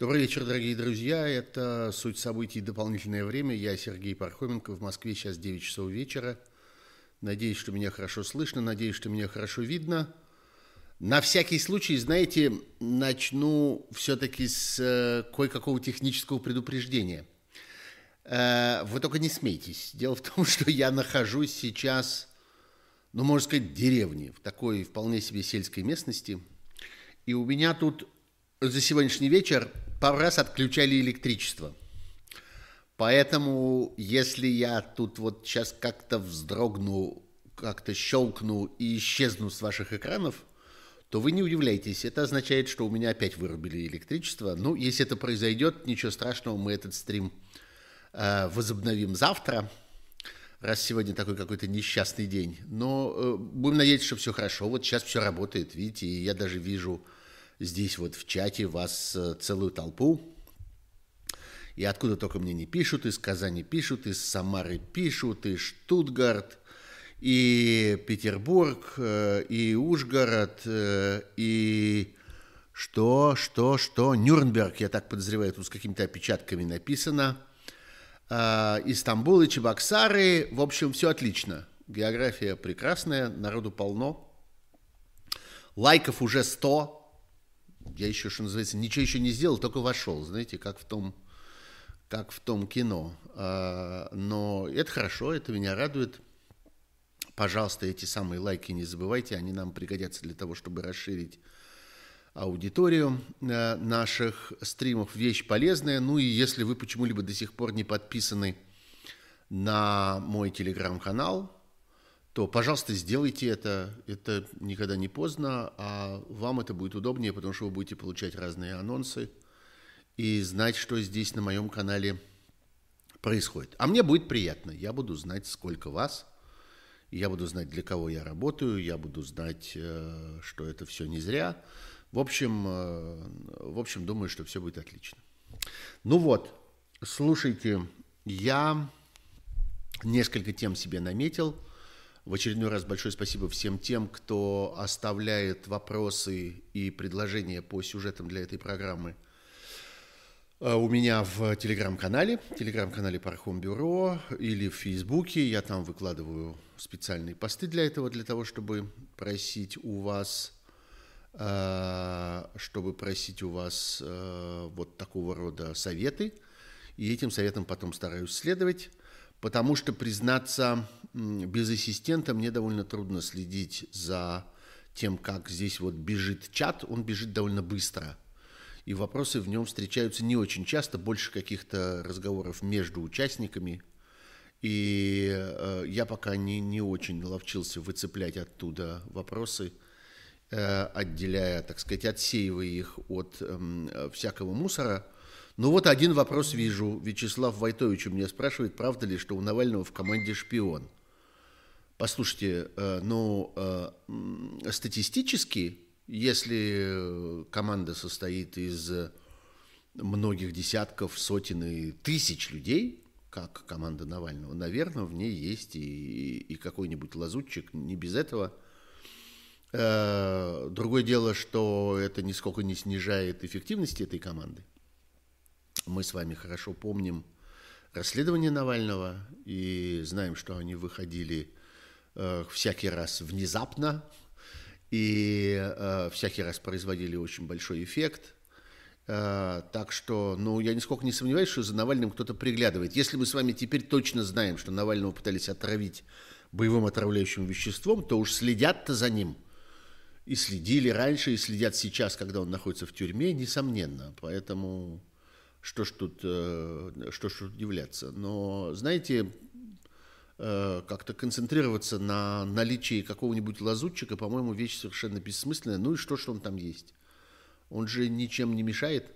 Добрый вечер, дорогие друзья. Это «Суть событий. Дополнительное время». Я Сергей Пархоменко. В Москве сейчас 9 часов вечера. Надеюсь, что меня хорошо слышно. Надеюсь, что меня хорошо видно. На всякий случай, знаете, начну все-таки с э, кое-какого технического предупреждения. Э, вы только не смейтесь. Дело в том, что я нахожусь сейчас, ну, можно сказать, в деревне, в такой вполне себе сельской местности. И у меня тут за сегодняшний вечер пару раз отключали электричество. Поэтому, если я тут вот сейчас как-то вздрогну, как-то щелкну и исчезну с ваших экранов, то вы не удивляйтесь. Это означает, что у меня опять вырубили электричество. Ну, если это произойдет, ничего страшного, мы этот стрим э, возобновим завтра, раз сегодня такой какой-то несчастный день. Но э, будем надеяться, что все хорошо. Вот сейчас все работает, видите, и я даже вижу здесь вот в чате вас э, целую толпу. И откуда только мне не пишут, из Казани пишут, из Самары пишут, из Штутгарт, и Петербург, э, и Ужгород, э, и что, что, что, Нюрнберг, я так подозреваю, тут с какими-то опечатками написано, и Стамбул, и Чебоксары, в общем, все отлично. География прекрасная, народу полно. Лайков уже 100, я еще, что называется, ничего еще не сделал, только вошел, знаете, как в том, как в том кино. А, но это хорошо, это меня радует. Пожалуйста, эти самые лайки не забывайте, они нам пригодятся для того, чтобы расширить аудиторию э, наших стримов. Вещь полезная. Ну и если вы почему-либо до сих пор не подписаны на мой телеграм-канал, то, пожалуйста, сделайте это. Это никогда не поздно, а вам это будет удобнее, потому что вы будете получать разные анонсы и знать, что здесь на моем канале происходит. А мне будет приятно. Я буду знать, сколько вас. Я буду знать, для кого я работаю. Я буду знать, э, что это все не зря. В общем, э, в общем, думаю, что все будет отлично. Ну вот, слушайте, я несколько тем себе наметил – в очередной раз большое спасибо всем тем, кто оставляет вопросы и предложения по сюжетам для этой программы э, у меня в телеграм-канале, телеграм-канале Пархом Бюро или в Фейсбуке. Я там выкладываю специальные посты для этого, для того, чтобы просить у вас, э, чтобы просить у вас э, вот такого рода советы. И этим советам потом стараюсь следовать. Потому что, признаться, без ассистента мне довольно трудно следить за тем, как здесь вот бежит чат. Он бежит довольно быстро. И вопросы в нем встречаются не очень часто, больше каких-то разговоров между участниками. И э, я пока не, не очень наловчился выцеплять оттуда вопросы, э, отделяя, так сказать, отсеивая их от э, всякого мусора – ну вот один вопрос вижу. Вячеслав Войтович у меня спрашивает, правда ли, что у Навального в команде шпион. Послушайте, э, ну, э, статистически, если команда состоит из многих десятков, сотен и тысяч людей, как команда Навального, наверное, в ней есть и, и какой-нибудь лазутчик, не без этого. Э, другое дело, что это нисколько не снижает эффективности этой команды. Мы с вами хорошо помним расследование Навального и знаем, что они выходили э, всякий раз внезапно и э, всякий раз производили очень большой эффект. Э, так что, ну, я нисколько не сомневаюсь, что за Навальным кто-то приглядывает. Если мы с вами теперь точно знаем, что Навального пытались отравить боевым отравляющим веществом, то уж следят-то за ним. И следили раньше, и следят сейчас, когда он находится в тюрьме, несомненно. Поэтому что ж тут, э, что ж удивляться. Но, знаете, э, как-то концентрироваться на наличии какого-нибудь лазутчика, по-моему, вещь совершенно бессмысленная. Ну и что, что он там есть? Он же ничем не мешает.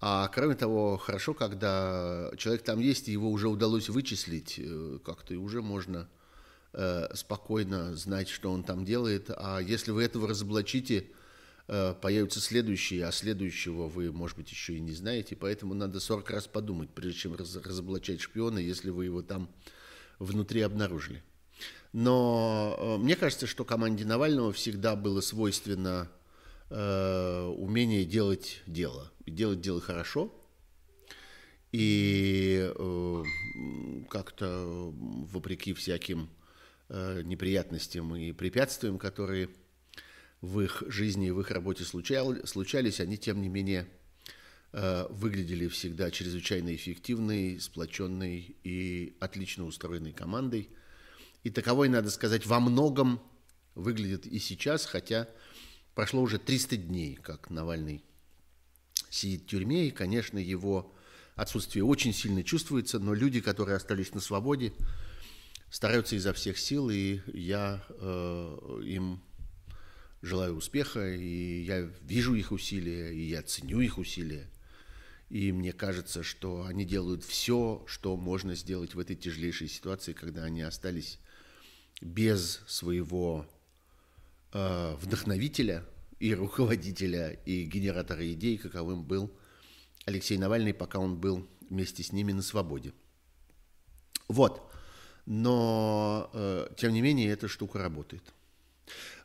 А кроме того, хорошо, когда человек там есть, и его уже удалось вычислить, э, как-то и уже можно спокойно знать, что он там делает. А если вы этого разоблачите, Э, появятся следующие, а следующего вы, может быть, еще и не знаете, поэтому надо 40 раз подумать, прежде чем раз, разоблачать шпиона, если вы его там внутри обнаружили. Но э, мне кажется, что команде Навального всегда было свойственно э, умение делать дело. И делать дело хорошо. И э, как-то вопреки всяким э, неприятностям и препятствиям, которые в их жизни и в их работе случались, они, тем не менее, выглядели всегда чрезвычайно эффективной, сплоченной и отлично устроенной командой. И таковой, надо сказать, во многом выглядит и сейчас, хотя прошло уже 300 дней, как Навальный сидит в тюрьме, и, конечно, его отсутствие очень сильно чувствуется, но люди, которые остались на свободе, стараются изо всех сил, и я э, им желаю успеха, и я вижу их усилия, и я ценю их усилия. И мне кажется, что они делают все, что можно сделать в этой тяжелейшей ситуации, когда они остались без своего э, вдохновителя и руководителя и генератора идей, каковым был Алексей Навальный, пока он был вместе с ними на свободе. Вот. Но, э, тем не менее, эта штука работает.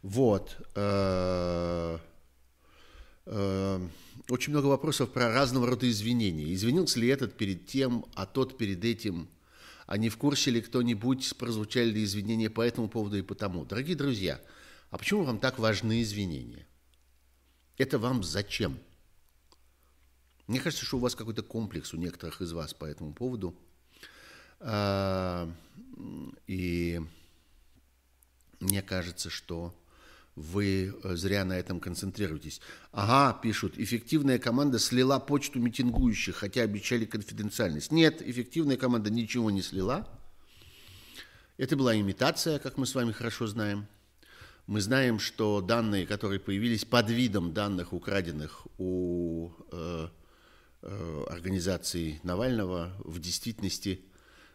Вот. Э, очень много вопросов про разного рода извинения. Извинился ли этот перед тем, а тот перед этим? А не в курсе ли кто-нибудь, прозвучали ли извинения по этому поводу и по тому? Дорогие друзья, а почему вам так важны извинения? Это вам зачем? Мне кажется, что у вас какой-то комплекс у некоторых из вас по этому поводу. А, и мне кажется, что вы э, зря на этом концентрируетесь. Ага, пишут, эффективная команда слила почту митингующих, хотя обещали конфиденциальность. Нет, эффективная команда ничего не слила. Это была имитация, как мы с вами хорошо знаем. Мы знаем, что данные, которые появились под видом данных, украденных у э, э, организации Навального, в действительности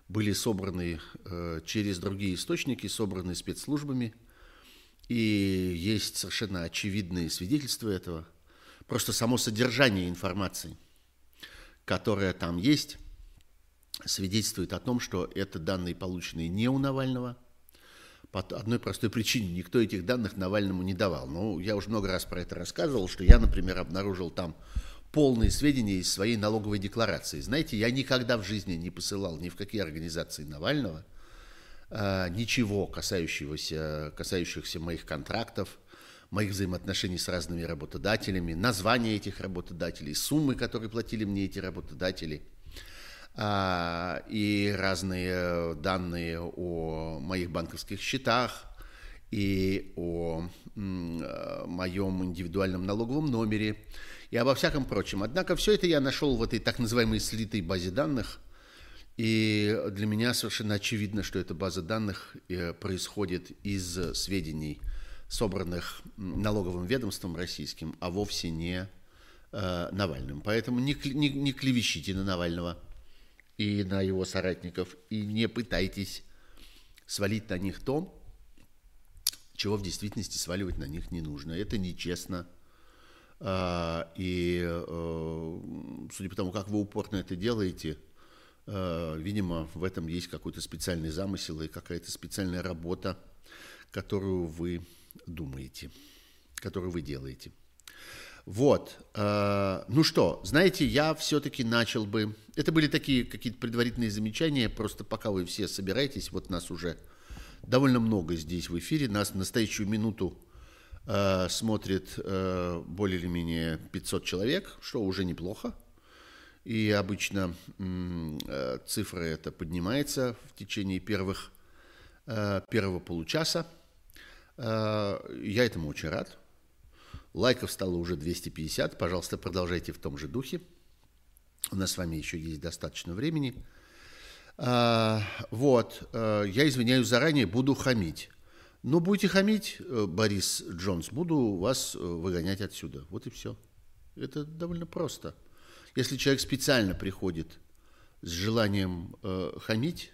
были собраны э, через другие источники, собраны спецслужбами – и есть совершенно очевидные свидетельства этого. Просто само содержание информации, которая там есть, свидетельствует о том, что это данные, полученные не у Навального. По одной простой причине. Никто этих данных Навальному не давал. Ну, я уже много раз про это рассказывал, что я, например, обнаружил там полные сведения из своей налоговой декларации. Знаете, я никогда в жизни не посылал ни в какие организации Навального – ничего касающегося, касающихся моих контрактов, моих взаимоотношений с разными работодателями, названия этих работодателей, суммы, которые платили мне эти работодатели, а, и разные данные о моих банковских счетах, и о э, моем индивидуальном налоговом номере, и обо всяком прочем. Однако все это я нашел в этой так называемой слитой базе данных, и для меня совершенно очевидно, что эта база данных э, происходит из сведений, собранных налоговым ведомством российским, а вовсе не э, Навальным. Поэтому не, не, не клевещите на Навального и на его соратников, и не пытайтесь свалить на них то, чего в действительности сваливать на них не нужно. Это нечестно. А, и э, судя по тому, как вы упорно это делаете – видимо, в этом есть какой-то специальный замысел и какая-то специальная работа, которую вы думаете, которую вы делаете. Вот. Э, ну что, знаете, я все-таки начал бы... Это были такие какие-то предварительные замечания, просто пока вы все собираетесь, вот нас уже довольно много здесь в эфире, нас в настоящую минуту э, смотрит более или менее 500 человек, что уже неплохо. И обычно э, цифра эта поднимается в течение первых, э, первого получаса. Э, я этому очень рад. Лайков стало уже 250. Пожалуйста, продолжайте в том же духе. У нас с вами еще есть достаточно времени. Вот, я извиняюсь заранее, буду хамить. Но будете хамить, Борис Джонс, буду вас выгонять отсюда. Вот и все. Это довольно просто. Если человек специально приходит с желанием э, хамить,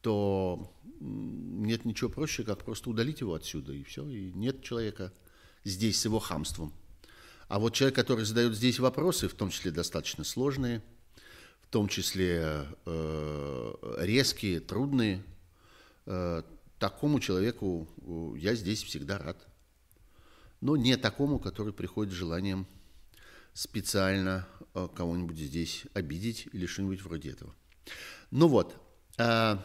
то нет ничего проще, как просто удалить его отсюда, и все. И нет человека здесь с его хамством. А вот человек, который задает здесь вопросы, в том числе достаточно сложные, в том числе э, резкие, трудные, э, такому человеку э, я здесь всегда рад. но не такому, который приходит с желанием специально э, кого-нибудь здесь обидеть или что-нибудь вроде этого. Ну вот, э,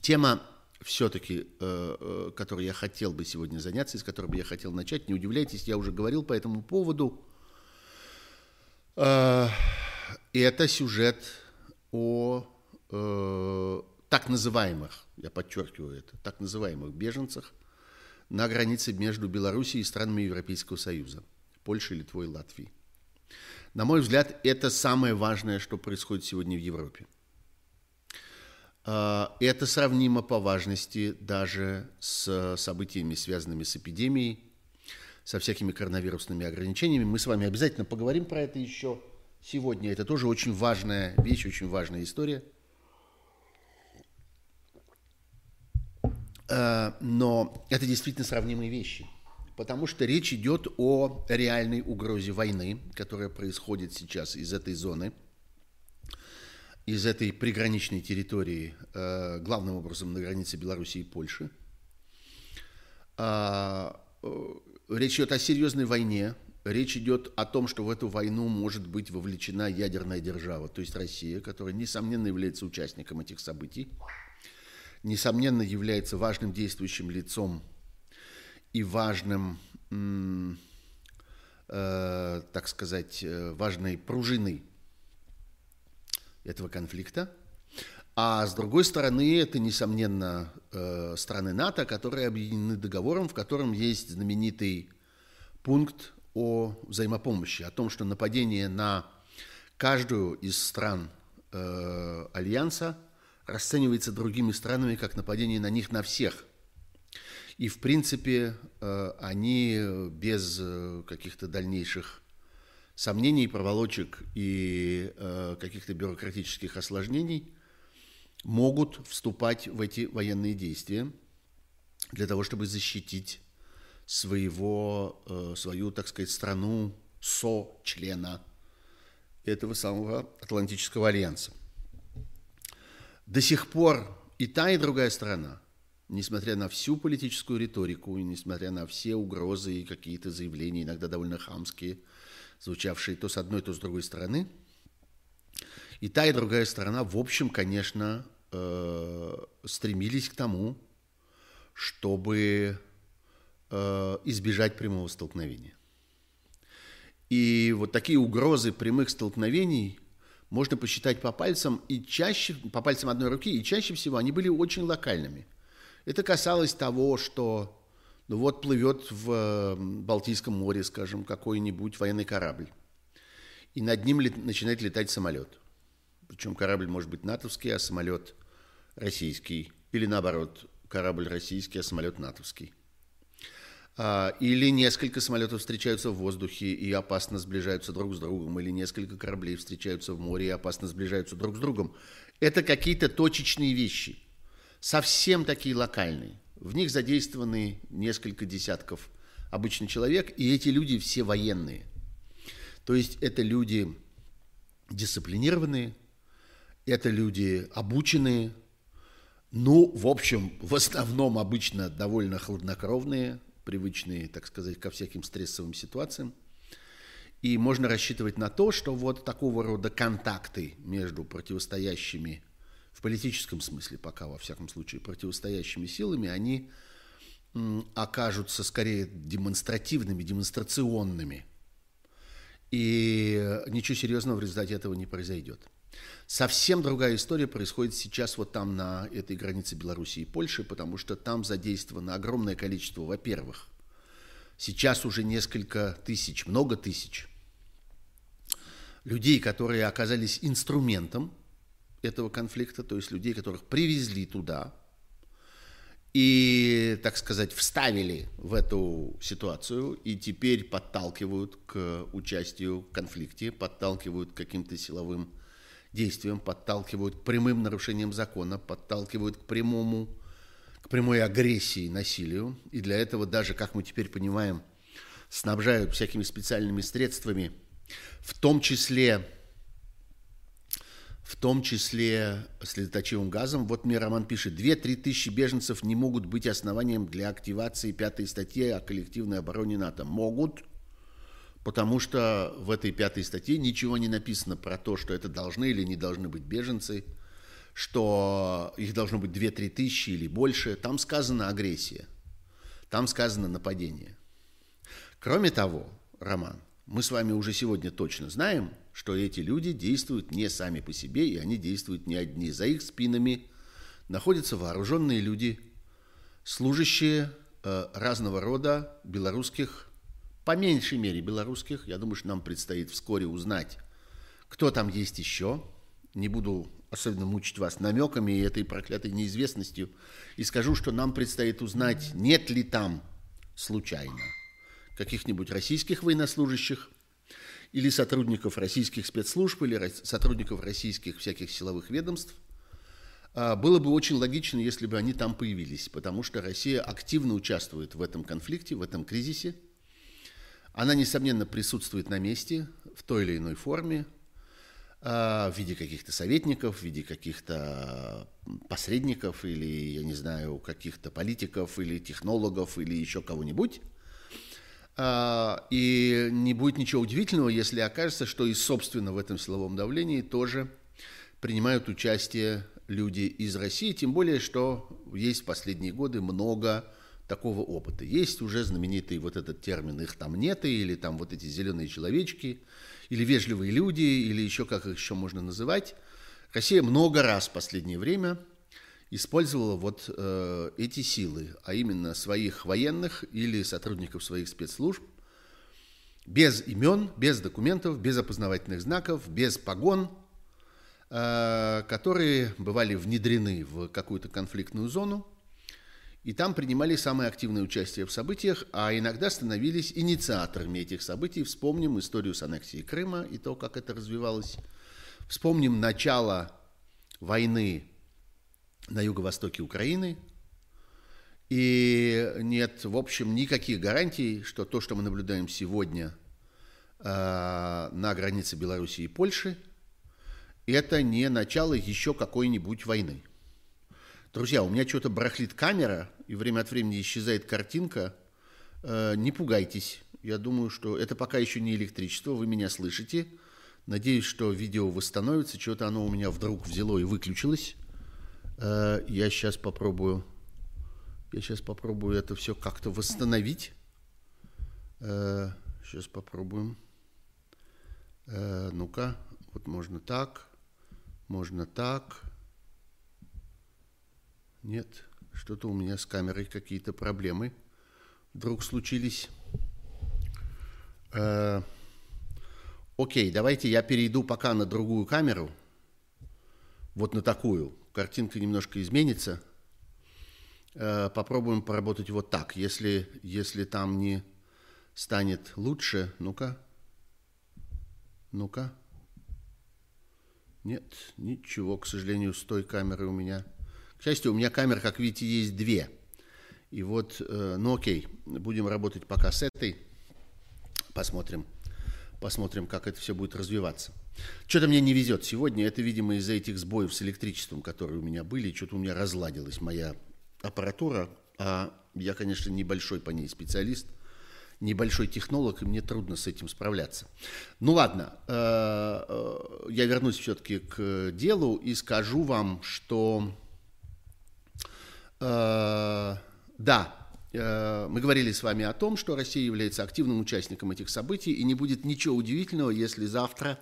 тема все-таки, э, которой я хотел бы сегодня заняться, из которой бы я хотел начать, не удивляйтесь, я уже говорил по этому поводу. Это сюжет о так называемых, я подчеркиваю это, так называемых беженцах на границе между Белоруссией и странами Европейского Союза, Литвой и Латвией. На мой взгляд, это самое важное, что происходит сегодня в Европе. А, это сравнимо по важности даже с событиями, связанными с эпидемией, со всякими коронавирусными ограничениями. Мы с вами обязательно поговорим про это еще сегодня. Это тоже очень важная вещь, очень важная история – Э, но это действительно сравнимые вещи. Потому что речь идет о реальной угрозе войны, которая происходит сейчас из этой зоны, из этой приграничной территории, э, главным образом на границе Беларуси и Польши. А, э, речь идет о серьезной войне, речь идет о том, что в эту войну может быть вовлечена ядерная держава, то есть Россия, которая, несомненно, является участником этих событий несомненно, является важным действующим лицом и важным, э, так сказать, э, важной пружиной этого конфликта. А с другой стороны, это, несомненно, э, страны НАТО, которые объединены договором, в котором есть знаменитый пункт о взаимопомощи, о том, что нападение на каждую из стран Альянса расценивается другими странами как нападение на них на всех. И, в принципе, э, они без э, каких-то дальнейших сомнений, проволочек и э, каких-то бюрократических осложнений могут вступать в эти военные действия для того, чтобы защитить своего, свою, так сказать, страну со-члена этого самого Атлантического альянса. До сих пор и та, и другая сторона, несмотря на всю политическую риторику, и несмотря на все угрозы и какие-то заявления, иногда довольно хамские, звучавшие то с одной, то с другой стороны, и та, и другая сторона, в общем, конечно, э, стремились к тому, чтобы э, избежать прямого столкновения. И вот такие угрозы прямых столкновений – можно посчитать по пальцам и чаще, по пальцам одной руки, и чаще всего они были очень локальными. Это касалось того, что ну вот плывет в Балтийском море, скажем, какой-нибудь военный корабль, и над ним лет, начинает летать самолет. Причем корабль может быть натовский, а самолет российский. Или наоборот, корабль российский, а самолет натовский. А, или несколько самолетов встречаются в воздухе и опасно сближаются друг с другом, или несколько кораблей встречаются в море и опасно сближаются друг с другом. Это какие-то точечные вещи, совсем такие локальные. В них задействованы несколько десятков обычных человек, и эти люди все военные. То есть это люди дисциплинированные, это люди обученные, ну, в общем, в основном обычно довольно хладнокровные, привычные, так сказать, ко всяким стрессовым ситуациям. И можно рассчитывать на то, что вот такого рода контакты между противостоящими, в политическом смысле пока, во всяком случае, противостоящими силами, они окажутся скорее демонстративными, демонстрационными. И ничего серьезного в результате этого не произойдет. Совсем другая история происходит сейчас вот там на этой границе Белоруссии и Польши, потому что там задействовано огромное количество, во-первых, сейчас уже несколько тысяч, много тысяч людей, которые оказались инструментом этого конфликта, то есть людей, которых привезли туда и, так сказать, вставили в эту ситуацию и теперь подталкивают к участию в конфликте, подталкивают к каким-то силовым действиям, подталкивают к прямым нарушениям закона, подталкивают к прямому, к прямой агрессии, насилию. И для этого даже, как мы теперь понимаем, снабжают всякими специальными средствами, в том числе, в том числе следоточивым газом. Вот мне Роман пишет, 2-3 тысячи беженцев не могут быть основанием для активации пятой статьи о коллективной обороне НАТО. Могут, потому что в этой пятой статье ничего не написано про то, что это должны или не должны быть беженцы, что их должно быть 2-3 тысячи или больше. Там сказано агрессия, там сказано нападение. Кроме того, Роман, мы с вами уже сегодня точно знаем, что эти люди действуют не сами по себе, и они действуют не одни. За их спинами находятся вооруженные люди, служащие э, разного рода белорусских, по меньшей мере белорусских. Я думаю, что нам предстоит вскоре узнать, кто там есть еще. Не буду особенно мучить вас намеками и этой проклятой неизвестностью. И скажу, что нам предстоит узнать, нет ли там случайно каких-нибудь российских военнослужащих, или сотрудников российских спецслужб, или сотрудников российских всяких силовых ведомств, а, было бы очень логично, если бы они там появились, потому что Россия активно участвует в этом конфликте, в этом кризисе. Она, несомненно, присутствует на месте в той или иной форме, а, в виде каких-то советников, в виде каких-то посредников или, я не знаю, каких-то политиков или технологов или еще кого-нибудь. А, и не будет ничего удивительного, если окажется, что и, собственно, в этом силовом давлении тоже принимают участие люди из России, тем более, что есть в последние годы много такого опыта. Есть уже знаменитый вот этот термин «их там нет», или там вот эти зеленые человечки, или вежливые люди, или еще как их еще можно называть. Россия много раз в последнее время – использовала вот э, эти силы, а именно своих военных или сотрудников своих спецслужб, без имен, без документов, без опознавательных знаков, без погон, э, которые бывали внедрены в какую-то конфликтную зону, и там принимали самое активное участие в событиях, а иногда становились инициаторами этих событий. Вспомним историю с аннексией Крыма и то, как это развивалось. Вспомним начало войны на юго-востоке Украины. И нет, в общем, никаких гарантий, что то, что мы наблюдаем сегодня э, на границе Беларуси и Польши, это не начало еще какой-нибудь войны. Друзья, у меня что-то барахлит камера, и время от времени исчезает картинка. Э, не пугайтесь. Я думаю, что это пока еще не электричество, вы меня слышите. Надеюсь, что видео восстановится. Что-то оно у меня вдруг взяло и выключилось. Э, я сейчас попробую, я сейчас попробую это все как-то восстановить. Сейчас э, попробуем. Э, ну-ка, вот можно так, можно так. Нет, что-то у меня с камерой какие-то проблемы вдруг случились. Окей, давайте я перейду пока на другую камеру. Вот на такую картинка немножко изменится. Э, попробуем поработать вот так. Если, если там не станет лучше, ну-ка, ну-ка. Нет, ничего, к сожалению, с той камерой у меня. К счастью, у меня камер, как видите, есть две. И вот, э, ну окей, будем работать пока с этой. Посмотрим, посмотрим, как это все будет развиваться. Что-то мне не везет сегодня. Это, видимо, из-за этих сбоев с электричеством, которые у меня были. Что-то у меня разладилась моя аппаратура. А я, конечно, небольшой по ней специалист, небольшой технолог, и мне трудно с этим справляться. Ну ладно, э, э, я вернусь все-таки к делу и скажу вам, что э, да, мы говорили с вами о том, что Россия является активным участником этих событий, и не будет ничего удивительного, если завтра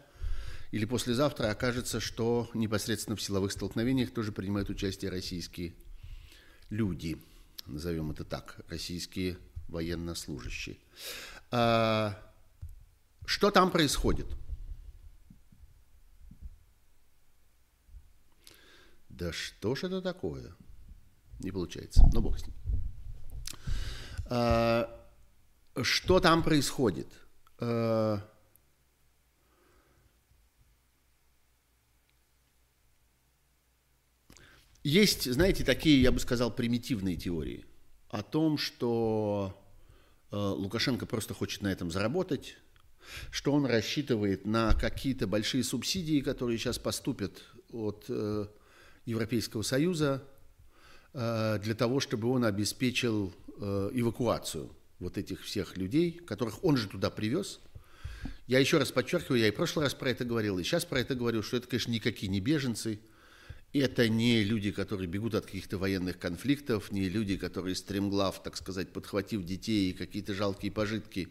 или послезавтра окажется, что непосредственно в силовых столкновениях тоже принимают участие российские люди, назовем это так, российские военнослужащие. А, что там происходит? Да что ж это такое? Не получается. Ну, бог с ним. А, что там происходит? А, Есть, знаете, такие, я бы сказал, примитивные теории о том, что э, Лукашенко просто хочет на этом заработать, что он рассчитывает на какие-то большие субсидии, которые сейчас поступят от э, Европейского Союза э, для того, чтобы он обеспечил э, эвакуацию вот этих всех людей, которых он же туда привез. Я еще раз подчеркиваю, я и в прошлый раз про это говорил, и сейчас про это говорю, что это, конечно, никакие не беженцы, это не люди, которые бегут от каких-то военных конфликтов, не люди, которые стремглав, так сказать, подхватив детей и какие-то жалкие пожитки,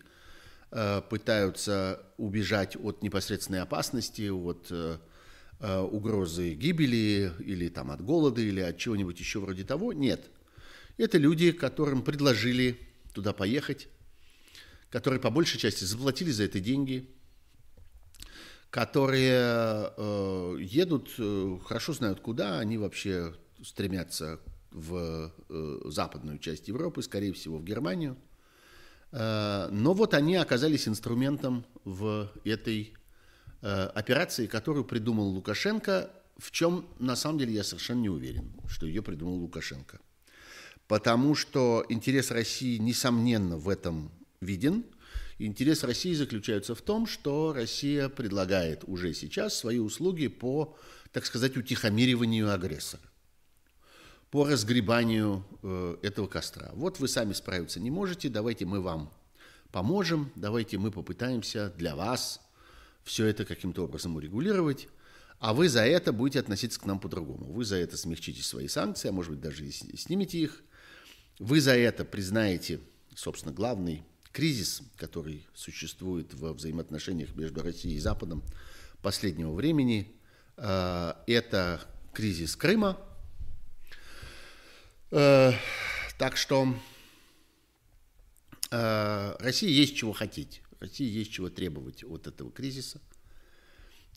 э, пытаются убежать от непосредственной опасности, от э, э, угрозы гибели или там от голода или от чего-нибудь еще вроде того. Нет. Это люди, которым предложили туда поехать, которые по большей части заплатили за это деньги – которые э, едут, э, хорошо знают куда, они вообще стремятся в э, западную часть Европы, скорее всего, в Германию. Э, но вот они оказались инструментом в этой э, операции, которую придумал Лукашенко, в чем на самом деле я совершенно не уверен, что ее придумал Лукашенко. Потому что интерес России, несомненно, в этом виден – Интерес России заключается в том, что Россия предлагает уже сейчас свои услуги по, так сказать, утихомириванию агрессора, по разгребанию э, этого костра. Вот вы сами справиться не можете, давайте мы вам поможем, давайте мы попытаемся для вас все это каким-то образом урегулировать, а вы за это будете относиться к нам по-другому. Вы за это смягчите свои санкции, а может быть даже и снимете их. Вы за это признаете, собственно, главный кризис, который существует во взаимоотношениях между Россией и Западом последнего времени, э, это кризис Крыма. Э, так что э, России есть чего хотеть, России есть чего требовать от этого кризиса.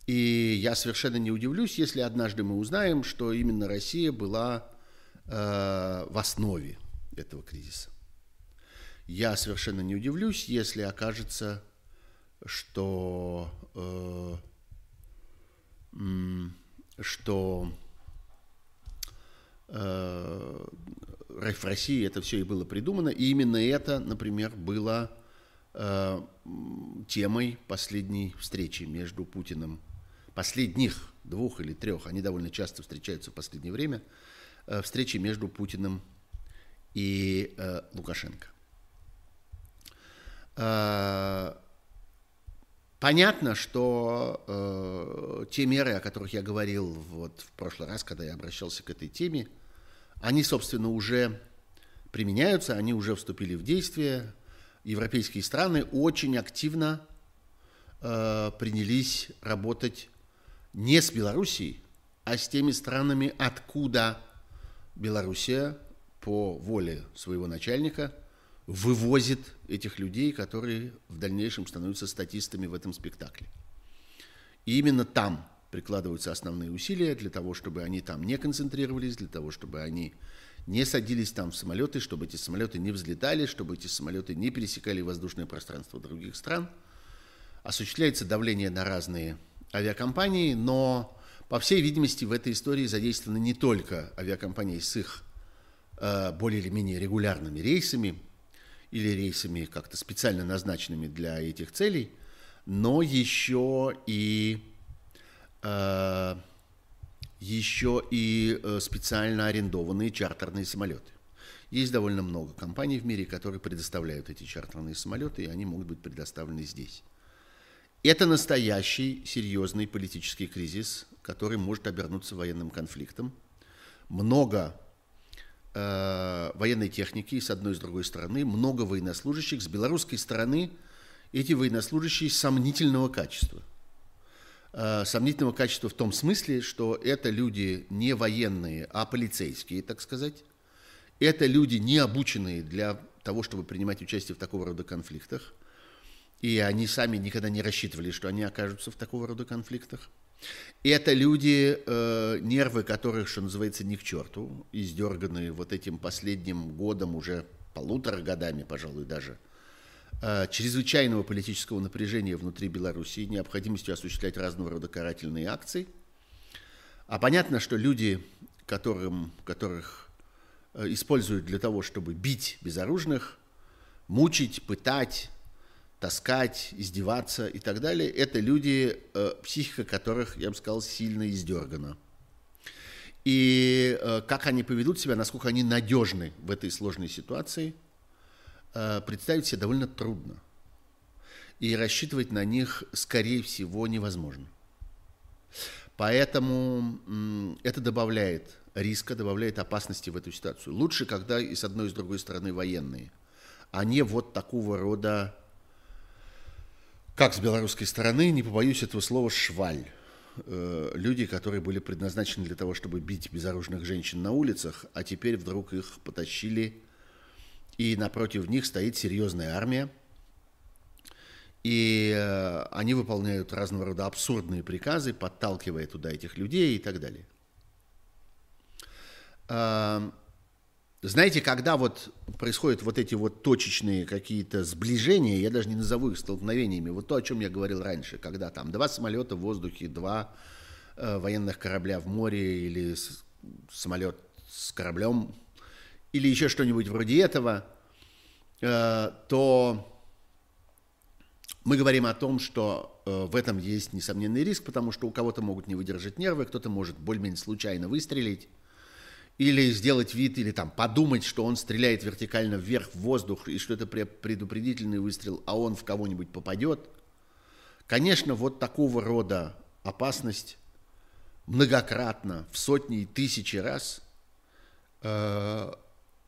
И я совершенно не удивлюсь, если однажды мы узнаем, что именно Россия была в основе этого кризиса. Я совершенно не удивлюсь, если окажется, что, э, что э, в России это все и было придумано, и именно это, например, было э, темой последней встречи между Путиным, последних двух или трех, они довольно часто встречаются в последнее время, э, встречи между Путиным и э, Лукашенко. Э, понятно, что э, те меры, о которых я говорил вот в прошлый раз, когда я обращался к этой теме, они, собственно, уже применяются, они уже вступили в действие. Европейские страны очень активно э, принялись работать не с Белоруссией, а с теми странами, откуда Белоруссия по воле своего начальника – вывозит этих людей, которые в дальнейшем становятся статистами в этом спектакле. И именно там прикладываются основные усилия для того, чтобы они там не концентрировались, для того, чтобы они не садились там в самолеты, чтобы эти самолеты не взлетали, чтобы эти самолеты не пересекали воздушное пространство других стран. Осуществляется давление на разные авиакомпании, но, по всей видимости, в этой истории задействованы не только авиакомпании с их э, более или менее регулярными рейсами, или рейсами как-то специально назначенными для этих целей, но еще и э, еще и э, специально арендованные чартерные самолеты. Есть довольно много компаний в мире, которые предоставляют эти чартерные самолеты, и они могут быть предоставлены здесь. Это настоящий серьезный политический кризис, который может обернуться военным конфликтом. Много э, военной техники с одной и с другой стороны, много военнослужащих. С белорусской стороны эти военнослужащие сомнительного качества. Э, сомнительного качества в том смысле, что это люди не военные, а полицейские, так сказать. Это люди не обученные для того, чтобы принимать участие в такого рода конфликтах. И они сами никогда не рассчитывали, что они окажутся в такого рода конфликтах. Это люди, э, нервы которых, что называется, не к черту, издерганные вот этим последним годом, уже полутора годами, пожалуй, даже, э, чрезвычайного политического напряжения внутри Белоруссии, необходимостью осуществлять разного рода карательные акции. А понятно, что люди, которым, которых э, используют для того, чтобы бить безоружных, мучить, пытать, таскать, издеваться и так далее, это люди, э, психика которых, я бы сказал, сильно издергана. И э, как они поведут себя, насколько они надежны в этой сложной ситуации, э, представить себе довольно трудно. И рассчитывать на них, скорее всего, невозможно. Поэтому это добавляет риска, добавляет опасности в эту ситуацию. Лучше, когда и с одной, и с другой стороны военные, а не вот такого рода, как с белорусской стороны, не побоюсь этого слова, шваль. Э, люди, которые были предназначены для того, чтобы бить безоружных женщин на улицах, а теперь вдруг их потащили, и напротив них стоит серьезная армия, и э, они выполняют разного рода абсурдные приказы, подталкивая туда этих людей и так далее. Эм, знаете, когда вот происходят вот эти вот точечные какие-то сближения, я даже не назову их столкновениями, вот то, о чем я говорил раньше, когда там два самолета в воздухе, два э, военных корабля в море или с, самолет с кораблем, или еще что-нибудь вроде этого, э, то мы говорим о том, что э, в этом есть несомненный риск, потому что у кого-то могут не выдержать нервы, кто-то может более-менее случайно выстрелить, или сделать вид, или там подумать, что он стреляет вертикально вверх в воздух, и что это предупредительный выстрел, а он в кого-нибудь попадет. Конечно, вот такого рода опасность многократно, в сотни и тысячи раз э,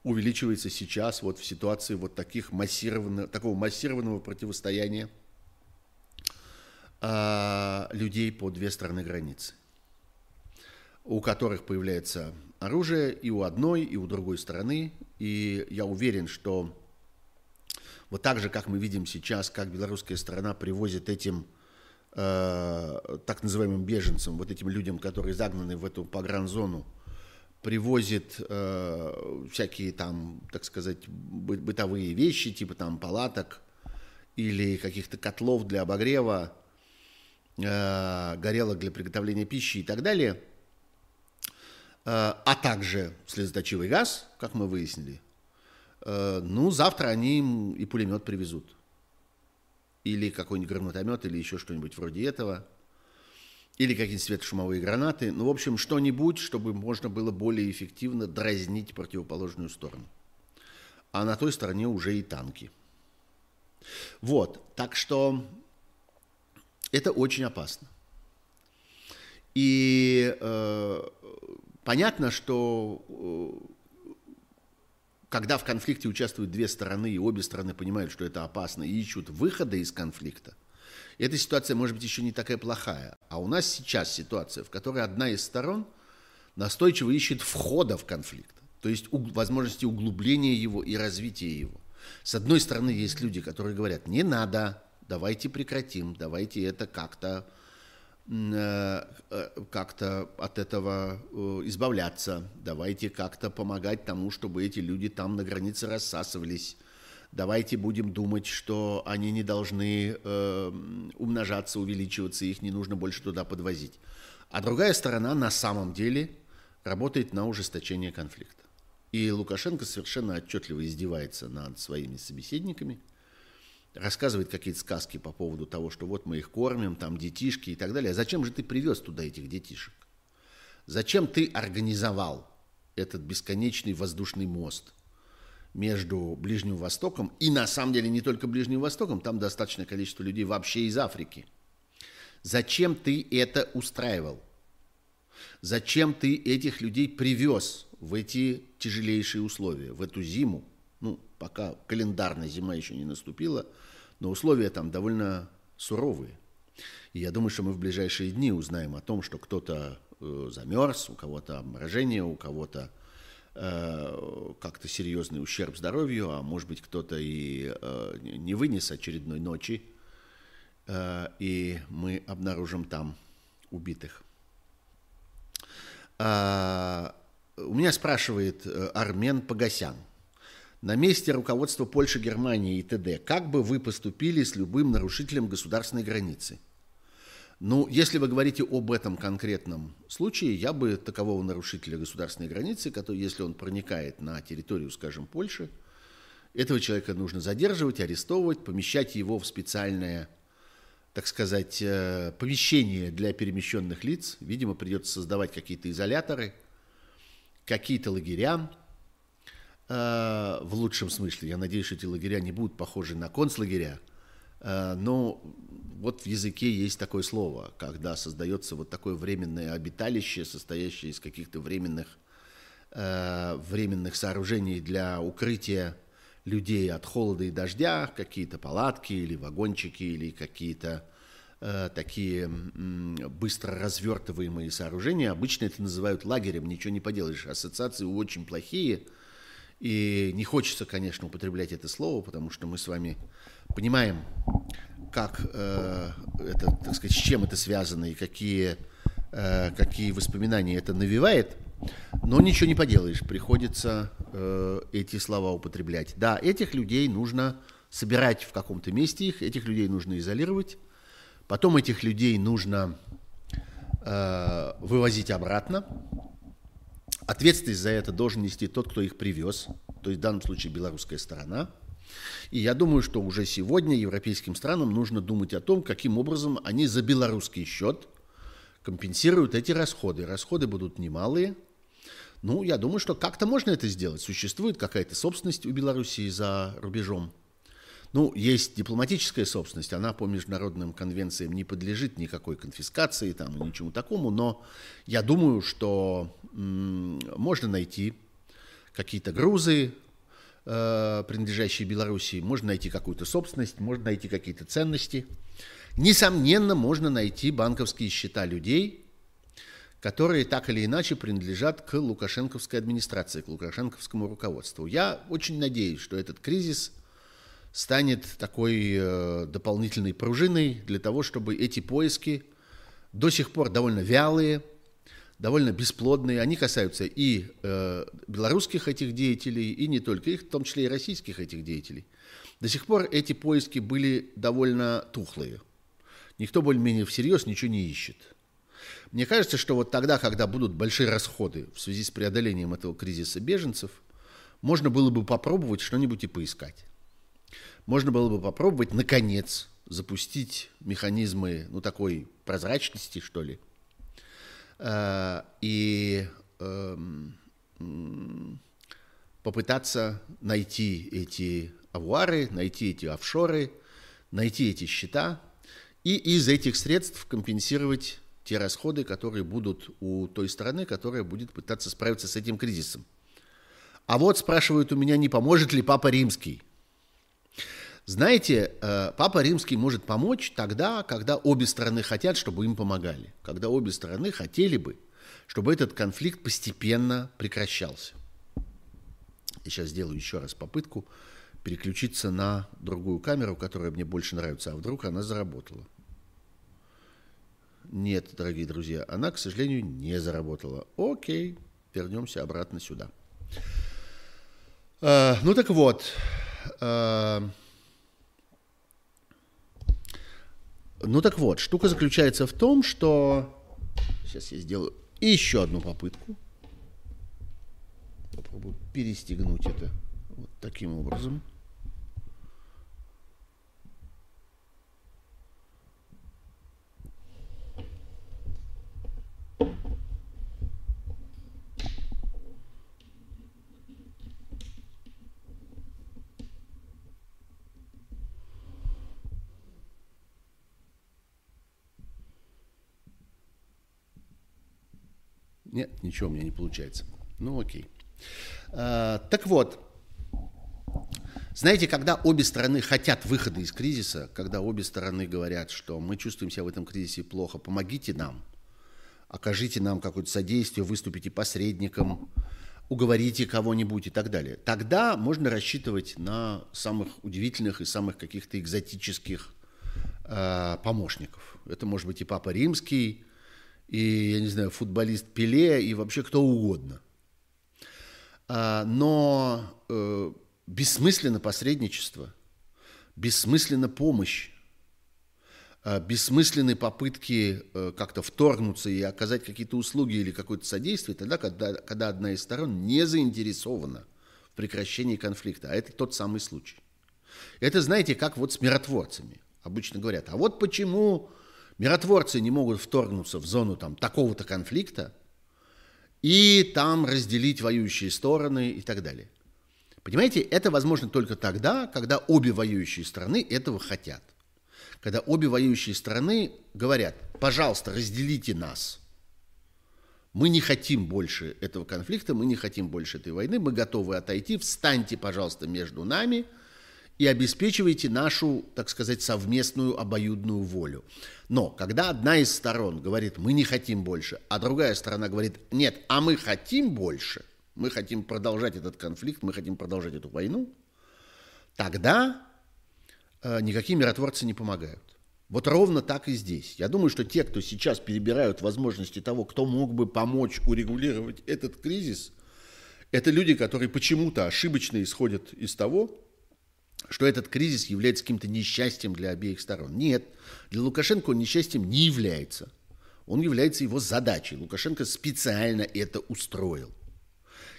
увеличивается сейчас вот в ситуации вот таких массированного, такого массированного противостояния э, людей по две стороны границы, у которых появляется оружие и у одной, и у другой стороны. И я уверен, что вот так же, как мы видим сейчас, как белорусская сторона привозит этим э, так называемым беженцам, вот этим людям, которые загнаны в эту погранзону, привозит э, всякие там, так сказать, бы, бытовые вещи, типа там палаток или каких-то котлов для обогрева, э, горелок для приготовления пищи и так далее – а также слезоточивый газ, как мы выяснили, э, ну, завтра они им и пулемет привезут. Или какой-нибудь гранатомет, или еще что-нибудь вроде этого. Или какие-нибудь светошумовые гранаты. Ну, в общем, что-нибудь, чтобы можно было более эффективно дразнить противоположную сторону. А на той стороне уже и танки. Вот, так что это очень опасно. И э, Понятно, что э, когда в конфликте участвуют две стороны, и обе стороны понимают, что это опасно, и ищут выхода из конфликта, эта ситуация может быть еще не такая плохая. А у нас сейчас ситуация, в которой одна из сторон настойчиво ищет входа в конфликт, то есть возможности углубления его и развития его. С одной стороны, есть люди, которые говорят, не надо, давайте прекратим, давайте это как-то как-то от этого э, избавляться, давайте как-то помогать тому, чтобы эти люди там на границе рассасывались, давайте будем думать, что они не должны умножаться, увеличиваться, их не нужно больше туда подвозить. А другая сторона на самом деле работает на ужесточение конфликта. И Лукашенко совершенно отчетливо издевается над своими собеседниками – рассказывает какие-то сказки по поводу того, что вот мы их кормим, там детишки и так далее. А зачем же ты привез туда этих детишек? Зачем ты организовал этот бесконечный воздушный мост между Ближним Востоком и на самом деле не только Ближним Востоком, там достаточное количество людей вообще из Африки. Зачем ты это устраивал? Зачем ты этих людей привез в эти тяжелейшие условия, в эту зиму? Пока календарная зима еще не наступила, но условия там довольно суровые. И я думаю, что мы в ближайшие дни узнаем о том, что кто-то э, замерз, у кого-то обморожение, у кого-то э, как-то серьезный ущерб здоровью, а может быть кто-то и э, не вынес очередной ночи, э, и мы обнаружим там убитых. Э, у меня спрашивает э, Армен Погосян – на месте руководства Польши, Германии и т.д. Как бы вы поступили с любым нарушителем государственной границы? Ну, если вы говорите об этом конкретном случае, я бы такового нарушителя государственной границы, который, если он проникает на территорию, скажем, Польши, этого человека нужно задерживать, арестовывать, помещать его в специальное, так сказать, э, помещение для перемещенных лиц. Видимо, придется создавать какие-то изоляторы, какие-то лагеря, э, в лучшем смысле. Я надеюсь, что эти лагеря не будут похожи на концлагеря, э, но вот в языке есть такое слово, когда создается вот такое временное обиталище, состоящее из каких-то временных, временных сооружений для укрытия людей от холода и дождя, какие-то палатки или вагончики, или какие-то э, такие э, быстро развертываемые сооружения. Обычно это называют лагерем, ничего не поделаешь. Ассоциации очень плохие, и не хочется, конечно, употреблять это слово, потому что мы с вами понимаем, как э, это, так сказать, с чем это связано и какие, э, какие воспоминания это навевает – но ничего не поделаешь, приходится э, эти слова употреблять. Да, этих людей нужно собирать в каком-то месте их, этих людей нужно изолировать, потом этих людей нужно э, вывозить обратно. Ответственность за это должен нести тот, кто их привез, то есть в данном случае белорусская сторона. И я думаю, что уже сегодня европейским странам нужно думать о том, каким образом они за белорусский счет компенсируют эти расходы. Расходы будут немалые – ну, я думаю, что как-то можно это сделать. Существует какая-то собственность у Белоруссии за рубежом. Ну, есть дипломатическая собственность, она по международным конвенциям не подлежит никакой конфискации там, и ничему такому, но я думаю, что можно найти какие-то грузы, э, принадлежащие Белоруссии, можно найти какую-то собственность, можно найти какие-то ценности. Несомненно, можно найти банковские счета людей, которые так или иначе принадлежат к лукашенковской администрации, к лукашенковскому руководству. Я очень надеюсь, что этот кризис станет такой э, дополнительной пружиной для того, чтобы эти поиски, до сих пор довольно вялые, довольно бесплодные, они касаются и э, белорусских этих деятелей, и не только их, в том числе и российских этих деятелей. До сих пор эти поиски были довольно тухлые. Никто более-менее всерьез ничего не ищет. Мне кажется, что вот тогда, когда будут большие расходы в связи с преодолением этого кризиса беженцев, можно было бы попробовать что-нибудь и поискать. Можно было бы попробовать, наконец, запустить механизмы, ну, такой прозрачности, что ли, э, и эм, попытаться найти эти авуары, найти эти офшоры, найти эти счета и из этих средств компенсировать те расходы, которые будут у той страны, которая будет пытаться справиться с этим кризисом. А вот спрашивают у меня, не поможет ли Папа Римский. Знаете, э, Папа Римский может помочь тогда, когда обе стороны хотят, чтобы им помогали. Когда обе стороны хотели бы, чтобы этот конфликт постепенно прекращался. Я сейчас сделаю еще раз попытку переключиться на другую камеру, которая мне больше нравится, а вдруг она заработала. Нет, дорогие друзья, она, к сожалению, не заработала. Окей, вернемся обратно сюда. Э, ну так вот. Э, ну так вот, штука заключается в том, что... Сейчас я сделаю еще одну попытку. Попробую перестегнуть это вот таким образом. Нет, ничего у меня не получается. Ну, окей. А, так вот, знаете, когда обе стороны хотят выхода из кризиса, когда обе стороны говорят, что мы чувствуем себя в этом кризисе плохо, помогите нам, окажите нам какое-то содействие, выступите посредником, уговорите кого-нибудь и так далее. Тогда можно рассчитывать на самых удивительных и самых каких-то экзотических э, помощников. Это может быть и Папа Римский, и, я не знаю, футболист Пеле и вообще кто угодно. А, но э, бессмысленно посредничество, бессмысленно помощь, э, бессмысленные попытки э, как-то вторгнуться и оказать какие-то услуги или какое-то содействие, тогда, когда, когда одна из сторон не заинтересована в прекращении конфликта. А это тот самый случай. Это, знаете, как вот с миротворцами. Обычно говорят, а вот почему миротворцы не могут вторгнуться в зону там такого-то конфликта и там разделить воюющие стороны и так далее. Понимаете, это возможно только тогда, когда обе воюющие стороны этого хотят. Когда обе воюющие стороны говорят, пожалуйста, разделите нас. Мы не хотим больше этого конфликта, мы не хотим больше этой войны, мы готовы отойти, встаньте, пожалуйста, между нами и обеспечивайте нашу, так сказать, совместную обоюдную волю. Но когда одна из сторон говорит, мы не хотим больше, а другая сторона говорит, нет, а мы хотим больше – мы хотим продолжать этот конфликт, мы хотим продолжать эту войну, тогда э, никакие миротворцы не помогают. Вот ровно так и здесь. Я думаю, что те, кто сейчас перебирают возможности того, кто мог бы помочь урегулировать этот кризис, это люди, которые почему-то ошибочно исходят из того, что этот кризис является каким-то несчастьем для обеих сторон. Нет, для Лукашенко он несчастьем не является. Он является его задачей. Лукашенко специально это устроил.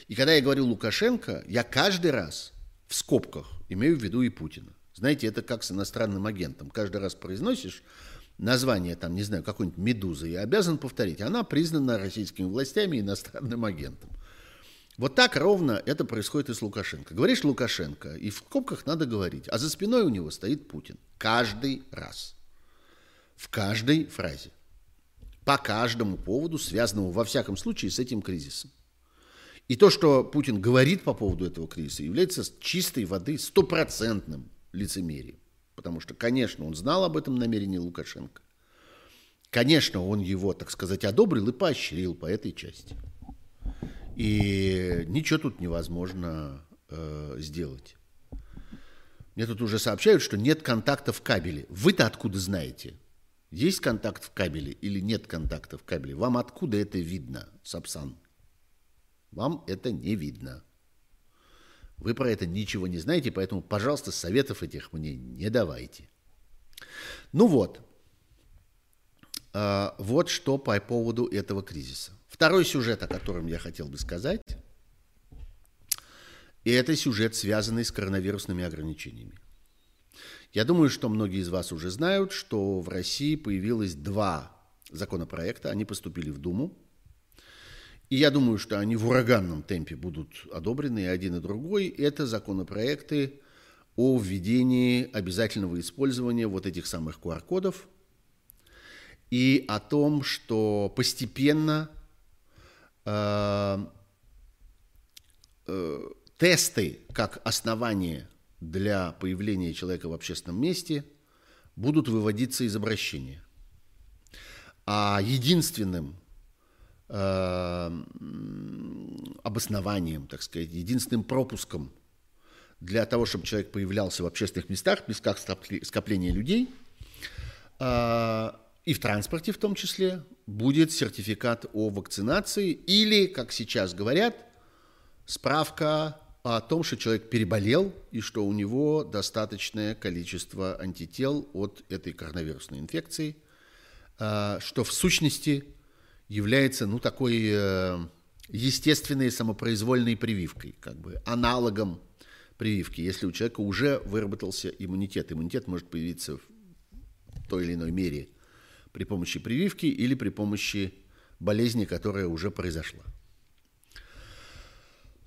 И когда я говорю Лукашенко, я каждый раз в скобках имею в виду и Путина. Знаете, это как с иностранным агентом. Каждый раз произносишь название, там, не знаю, какой-нибудь «Медузы» и обязан повторить. Она признана российскими властями иностранным агентом. Вот так ровно это происходит и с Лукашенко. Говоришь Лукашенко, и в скобках надо говорить, а за спиной у него стоит Путин. Каждый раз. В каждой фразе. По каждому поводу, связанному во всяком случае с этим кризисом. И то, что Путин говорит по поводу этого кризиса, является чистой воды стопроцентным лицемерием. Потому что, конечно, он знал об этом намерении Лукашенко. Конечно, он его, так сказать, одобрил и поощрил по этой части. И ничего тут невозможно э, сделать. Мне тут уже сообщают, что нет контакта в кабеле. Вы-то откуда знаете? Есть контакт в кабеле или нет контакта в кабеле? Вам откуда это видно, Сапсан? Вам это не видно. Вы про это ничего не знаете, поэтому, пожалуйста, советов этих мне не давайте. Ну вот. А, вот что по поводу этого кризиса. Второй сюжет, о котором я хотел бы сказать, и это сюжет, связанный с коронавирусными ограничениями. Я думаю, что многие из вас уже знают, что в России появилось два законопроекта, они поступили в Думу. И я думаю, что они в ураганном темпе будут одобрены, и один, и другой. Это законопроекты о введении обязательного использования вот этих самых QR-кодов и о том, что постепенно э, э, тесты как основание для появления человека в общественном месте будут выводиться из обращения. А единственным Э, обоснованием, так сказать, единственным пропуском для того, чтобы человек появлялся в общественных местах, местах скопления людей, э, и в транспорте в том числе, будет сертификат о вакцинации или, как сейчас говорят, справка о том, что человек переболел и что у него достаточное количество антител от этой коронавирусной инфекции, э, что в сущности – является, ну, такой э, естественной самопроизвольной прививкой, как бы аналогом прививки. Если у человека уже выработался иммунитет, иммунитет может появиться в той или иной мере при помощи прививки или при помощи болезни, которая уже произошла.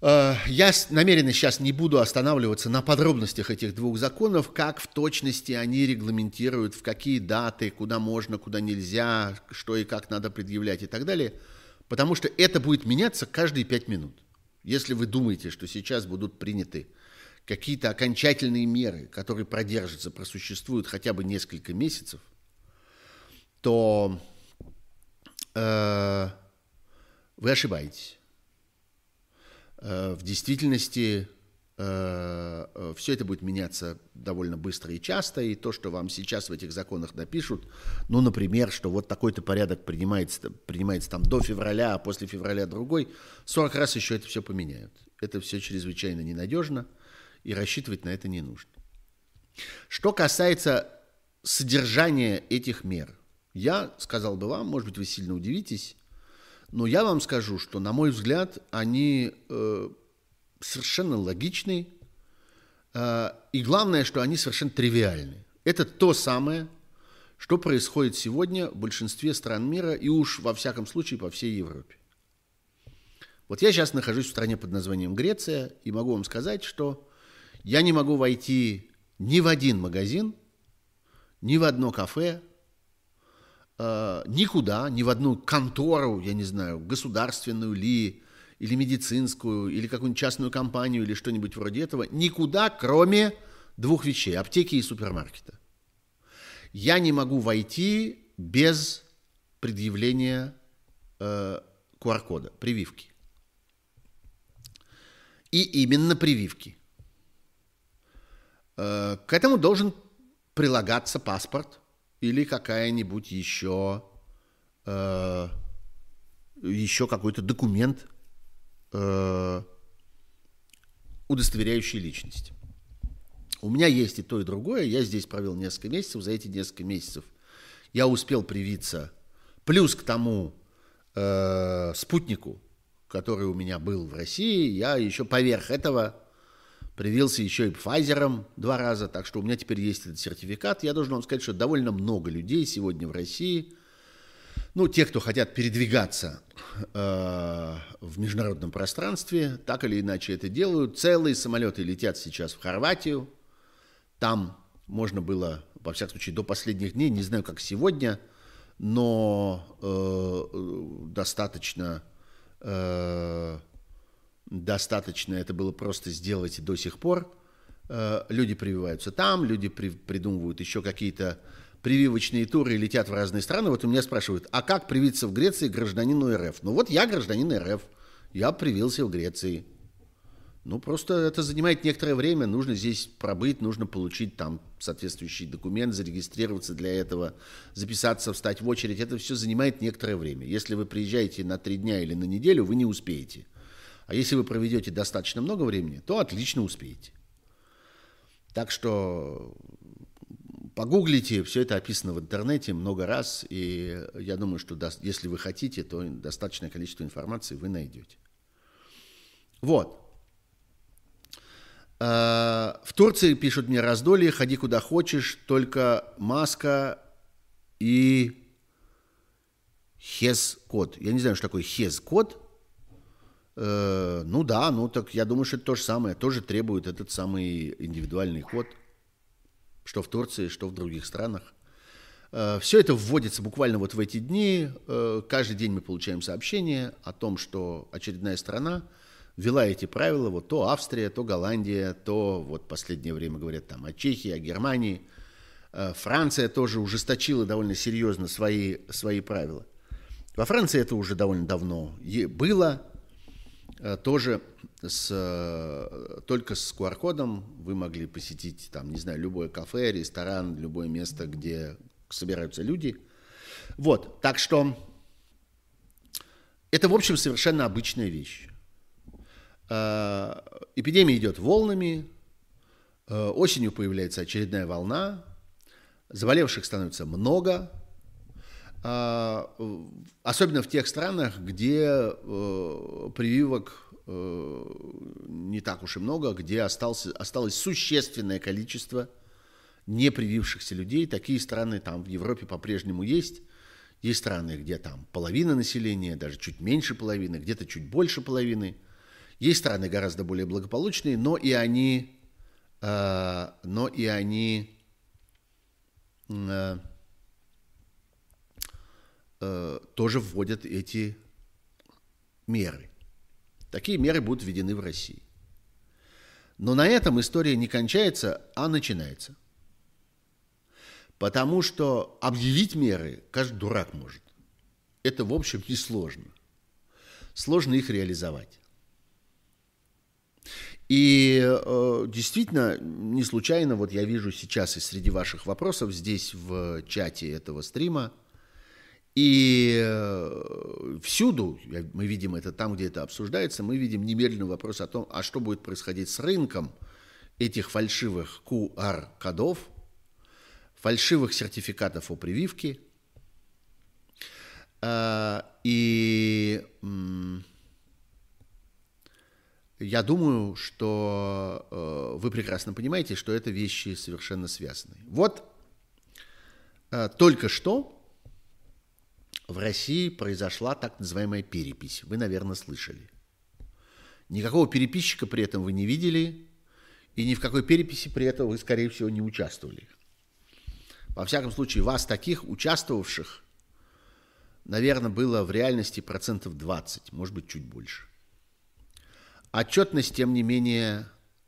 Э, я намеренно сейчас не буду останавливаться на подробностях этих двух законов, как в точности они регламентируют, в какие даты, куда можно, куда нельзя, что и как надо предъявлять и так далее, потому что это будет меняться каждые пять минут. Если вы думаете, что сейчас будут приняты какие-то окончательные меры, которые продержатся, просуществуют хотя бы несколько месяцев, то э, вы ошибаетесь. Э, в действительности э, э, все это будет меняться довольно быстро и часто, и то, что вам сейчас в этих законах напишут, ну, например, что вот такой-то порядок принимается, принимается там до февраля, а после февраля другой, 40 раз еще это все поменяют. Это все чрезвычайно ненадежно, и рассчитывать на это не нужно. Что касается содержания этих мер, я сказал бы вам, может быть, вы сильно удивитесь, но я вам скажу, что, на мой взгляд, они э, совершенно логичные, э, и главное, что они совершенно тривиальны. Это то самое, что происходит сегодня в большинстве стран мира и уж во всяком случае по всей Европе. Вот я сейчас нахожусь в стране под названием Греция и могу вам сказать, что я не могу войти ни в один магазин, ни в одно кафе, э, никуда, ни в одну контору, я не знаю, государственную ли, или медицинскую, или какую-нибудь частную компанию, или что-нибудь вроде этого, никуда, кроме двух вещей – аптеки и супермаркета. Я не могу войти без предъявления э, QR-кода, прививки. И именно прививки. Э, к этому должен прилагаться паспорт или какая-нибудь еще, э, еще какой-то документ, э, удостоверяющий личность. У меня есть и то, и другое. Я здесь провел несколько месяцев. За эти несколько месяцев я успел привиться. Плюс к тому э, спутнику, который у меня был в России, я еще поверх этого привился еще и Pfizer два раза, так что у меня теперь есть этот сертификат. Я должен вам сказать, что довольно много людей сегодня в России, ну, те, кто хотят передвигаться э, в международном пространстве, так или иначе это делают. Целые самолеты летят сейчас в Хорватию. Там можно было, во всяком случае, до последних дней, не знаю, как сегодня, но э, достаточно э, достаточно это было просто сделать до сих пор. Э, люди прививаются там, люди при, придумывают еще какие-то прививочные туры и летят в разные страны. Вот у меня спрашивают, а как привиться в Греции гражданину РФ? Ну вот я гражданин РФ, я привился в Греции. Ну, просто это занимает некоторое время, нужно здесь пробыть, нужно получить там соответствующий документ, зарегистрироваться для этого, записаться, встать в очередь. Это все занимает некоторое время. Если вы приезжаете на три дня или на неделю, вы не успеете. А если вы проведете достаточно много времени, то отлично успеете. Так что погуглите, все это описано в интернете много раз, и я думаю, что если вы хотите, то достаточное количество информации вы найдете. Вот. А, в Турции пишут мне раздолье, ходи куда хочешь, только маска и хез-код. Я не знаю, что такое хез-код, Э, ну да, ну так я думаю, что это то же самое. Тоже требует этот самый индивидуальный код, что в Турции, что в других странах. Э, все это вводится буквально вот в эти дни. Э, каждый день мы получаем сообщение о том, что очередная страна ввела эти правила. Вот то Австрия, то Голландия, то вот последнее время говорят там о Чехии, о Германии. Франция тоже ужесточила довольно серьезно свои, свои правила. Во Франции это уже довольно давно было, тоже с, э, только с QR-кодом вы могли посетить, там, не знаю, любое кафе, ресторан, любое место, где собираются люди. Вот, так что это, в общем, совершенно обычная вещь. Э, эпидемия идет волнами, осенью появляется очередная волна, заболевших становится много, особенно в тех странах, где э, прививок э, не так уж и много, где остался, осталось существенное количество непривившихся людей. Такие страны там в Европе по-прежнему есть. Есть страны, где там половина населения, даже чуть меньше половины, где-то чуть больше половины. Есть страны гораздо более благополучные, но и они, э, но и они э, тоже вводят эти меры. Такие меры будут введены в России. Но на этом история не кончается, а начинается. Потому что объявить меры каждый дурак может. Это, в общем, несложно. Сложно их реализовать. И э, действительно, не случайно, вот я вижу сейчас и среди ваших вопросов здесь в чате этого стрима, и э, всюду, мы видим это там, где это обсуждается, мы видим немедленный вопрос о том, а что будет происходить с рынком этих фальшивых QR-кодов, фальшивых сертификатов о прививке. А, и я думаю, что э, вы прекрасно понимаете, что это вещи совершенно связаны. Вот э, только что в России произошла так называемая перепись. Вы, наверное, слышали. Никакого переписчика при этом вы не видели, и ни в какой переписи при этом вы, скорее всего, не участвовали. Во всяком случае, вас таких участвовавших, наверное, было в реальности процентов 20, может быть, чуть больше. Отчетность, тем не менее,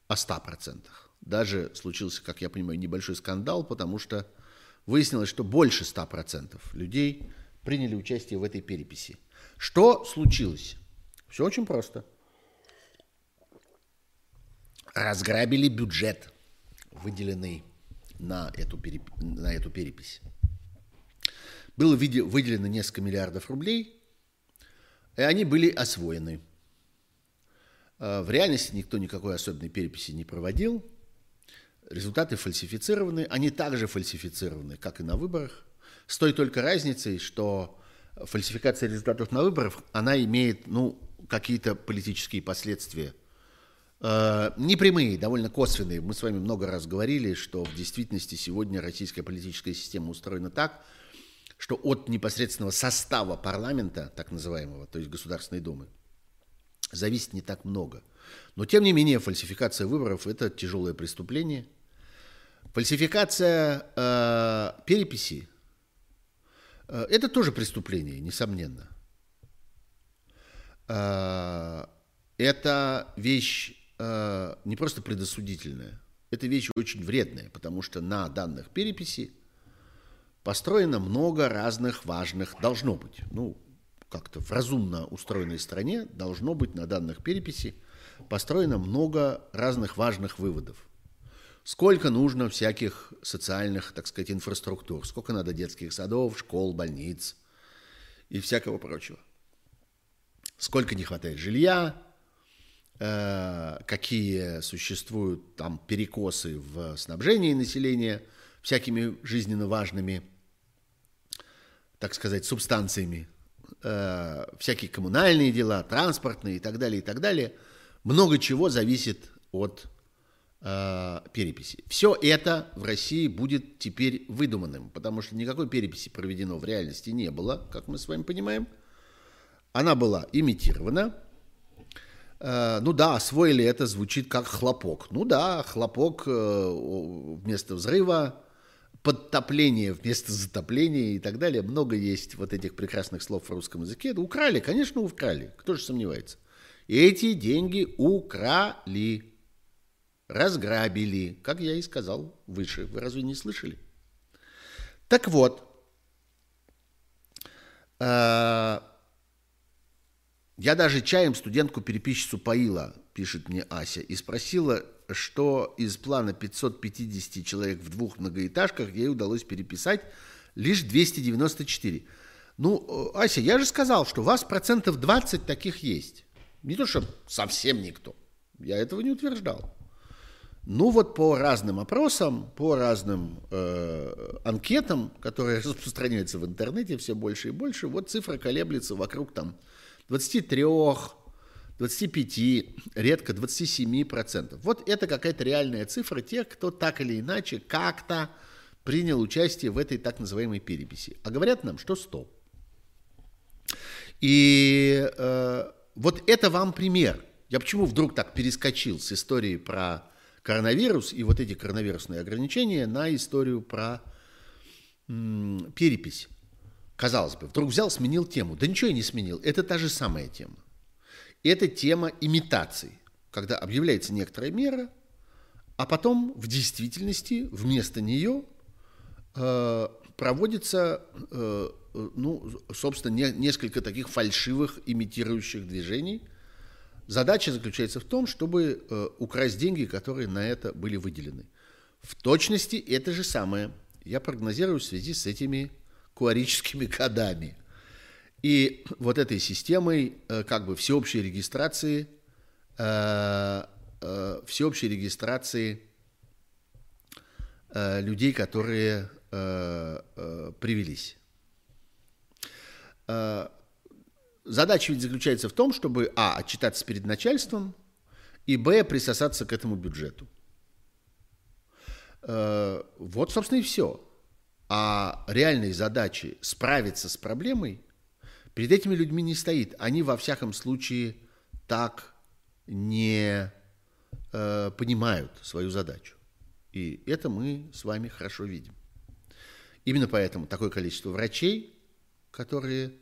о 100%. Даже случился, как я понимаю, небольшой скандал, потому что выяснилось, что больше 100% людей приняли участие в этой переписи. Что случилось? Все очень просто. Разграбили бюджет, выделенный на эту, переп... на эту перепись. Было выделено несколько миллиардов рублей, и они были освоены. А, в реальности никто никакой особенной переписи не проводил. Результаты фальсифицированы. Они также фальсифицированы, как и на выборах. С той только разницей, что фальсификация результатов на выборах, она имеет ну, какие-то политические последствия. Э, непрямые, довольно косвенные. Мы с вами много раз говорили, что в действительности сегодня российская политическая система устроена так, что от непосредственного состава парламента, так называемого, то есть Государственной Думы, зависит не так много. Но, тем не менее, фальсификация выборов – это тяжелое преступление. Фальсификация э, переписи это тоже преступление, несомненно. Э, это вещь э, не просто предосудительная, это вещь очень вредная, потому что на данных переписи построено много разных важных, должно быть, ну, как-то в разумно устроенной стране должно быть на данных переписи построено много разных важных выводов – сколько нужно всяких социальных, так сказать, инфраструктур, сколько надо детских садов, школ, больниц и всякого прочего. Сколько не хватает жилья, э, какие существуют там перекосы в снабжении населения всякими жизненно важными, так сказать, субстанциями, э, всякие коммунальные дела, транспортные и так далее, и так далее. Много чего зависит от э, переписи. Все это в России будет теперь выдуманным, потому что никакой переписи проведено в реальности не было, как мы с вами понимаем. Она была имитирована. Э, ну да, освоили это, звучит как хлопок. Ну да, хлопок э, вместо взрыва, подтопление вместо затопления и так далее. Много есть вот этих прекрасных слов в русском языке. Украли, конечно, украли. Кто же сомневается. Эти деньги украли разграбили, как я и сказал выше. Вы разве не слышали? Так вот, э, я даже чаем студентку-переписчицу поила, пишет мне Ася, и спросила, что из плана 550 человек в двух многоэтажках ей удалось переписать лишь 294. Ну, э, Ася, я же сказал, что у вас процентов 20 таких есть. Не то, что совсем никто. Я этого не утверждал. Ну вот по разным опросам, по разным э, анкетам, которые распространяются в интернете все больше и больше, вот цифра колеблется вокруг там 23, 25, редко 27 процентов. Вот это какая-то реальная цифра тех, кто так или иначе как-то принял участие в этой так называемой переписи. А говорят нам, что 100. И э, вот это вам пример. Я почему вдруг так перескочил с истории про коронавирус и вот эти коронавирусные ограничения на историю про м, перепись. Казалось бы, вдруг взял, сменил тему. Да ничего я не сменил. Это та же самая тема. Это тема имитации, когда объявляется некоторая мера, а потом в действительности вместо нее э, проводится, э, ну, собственно, не, несколько таких фальшивых имитирующих движений – Задача заключается в том, чтобы э, украсть деньги, которые на это были выделены. В точности это же самое я прогнозирую в связи с этими куарическими кодами. И вот этой системой э, как бы всеобщей регистрации, э, э, всеобщей регистрации э, людей, которые э, э, привелись. Задача ведь заключается в том, чтобы, а, отчитаться перед начальством, и, б, присосаться к этому бюджету. Э, вот, собственно, и все. А реальной задачи справиться с проблемой перед этими людьми не стоит. Они, во всяком случае, так не э, понимают свою задачу. И это мы с вами хорошо видим. Именно поэтому такое количество врачей, которые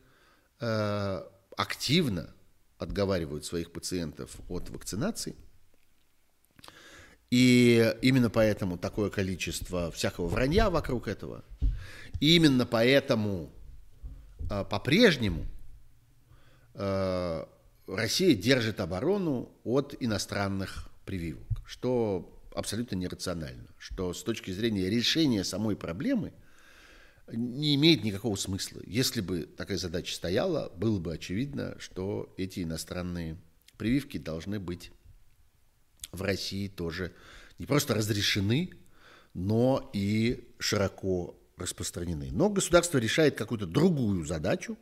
э, активно отговаривают своих пациентов от вакцинации. И именно поэтому такое количество всякого вранья вокруг этого. И именно поэтому э, по-прежнему э, Россия держит оборону от иностранных прививок, что абсолютно нерационально, что с точки зрения решения самой проблемы не имеет никакого смысла. Если бы такая задача стояла, было бы очевидно, что эти иностранные прививки должны быть в России тоже не просто разрешены, но и широко распространены. Но государство решает какую-то другую задачу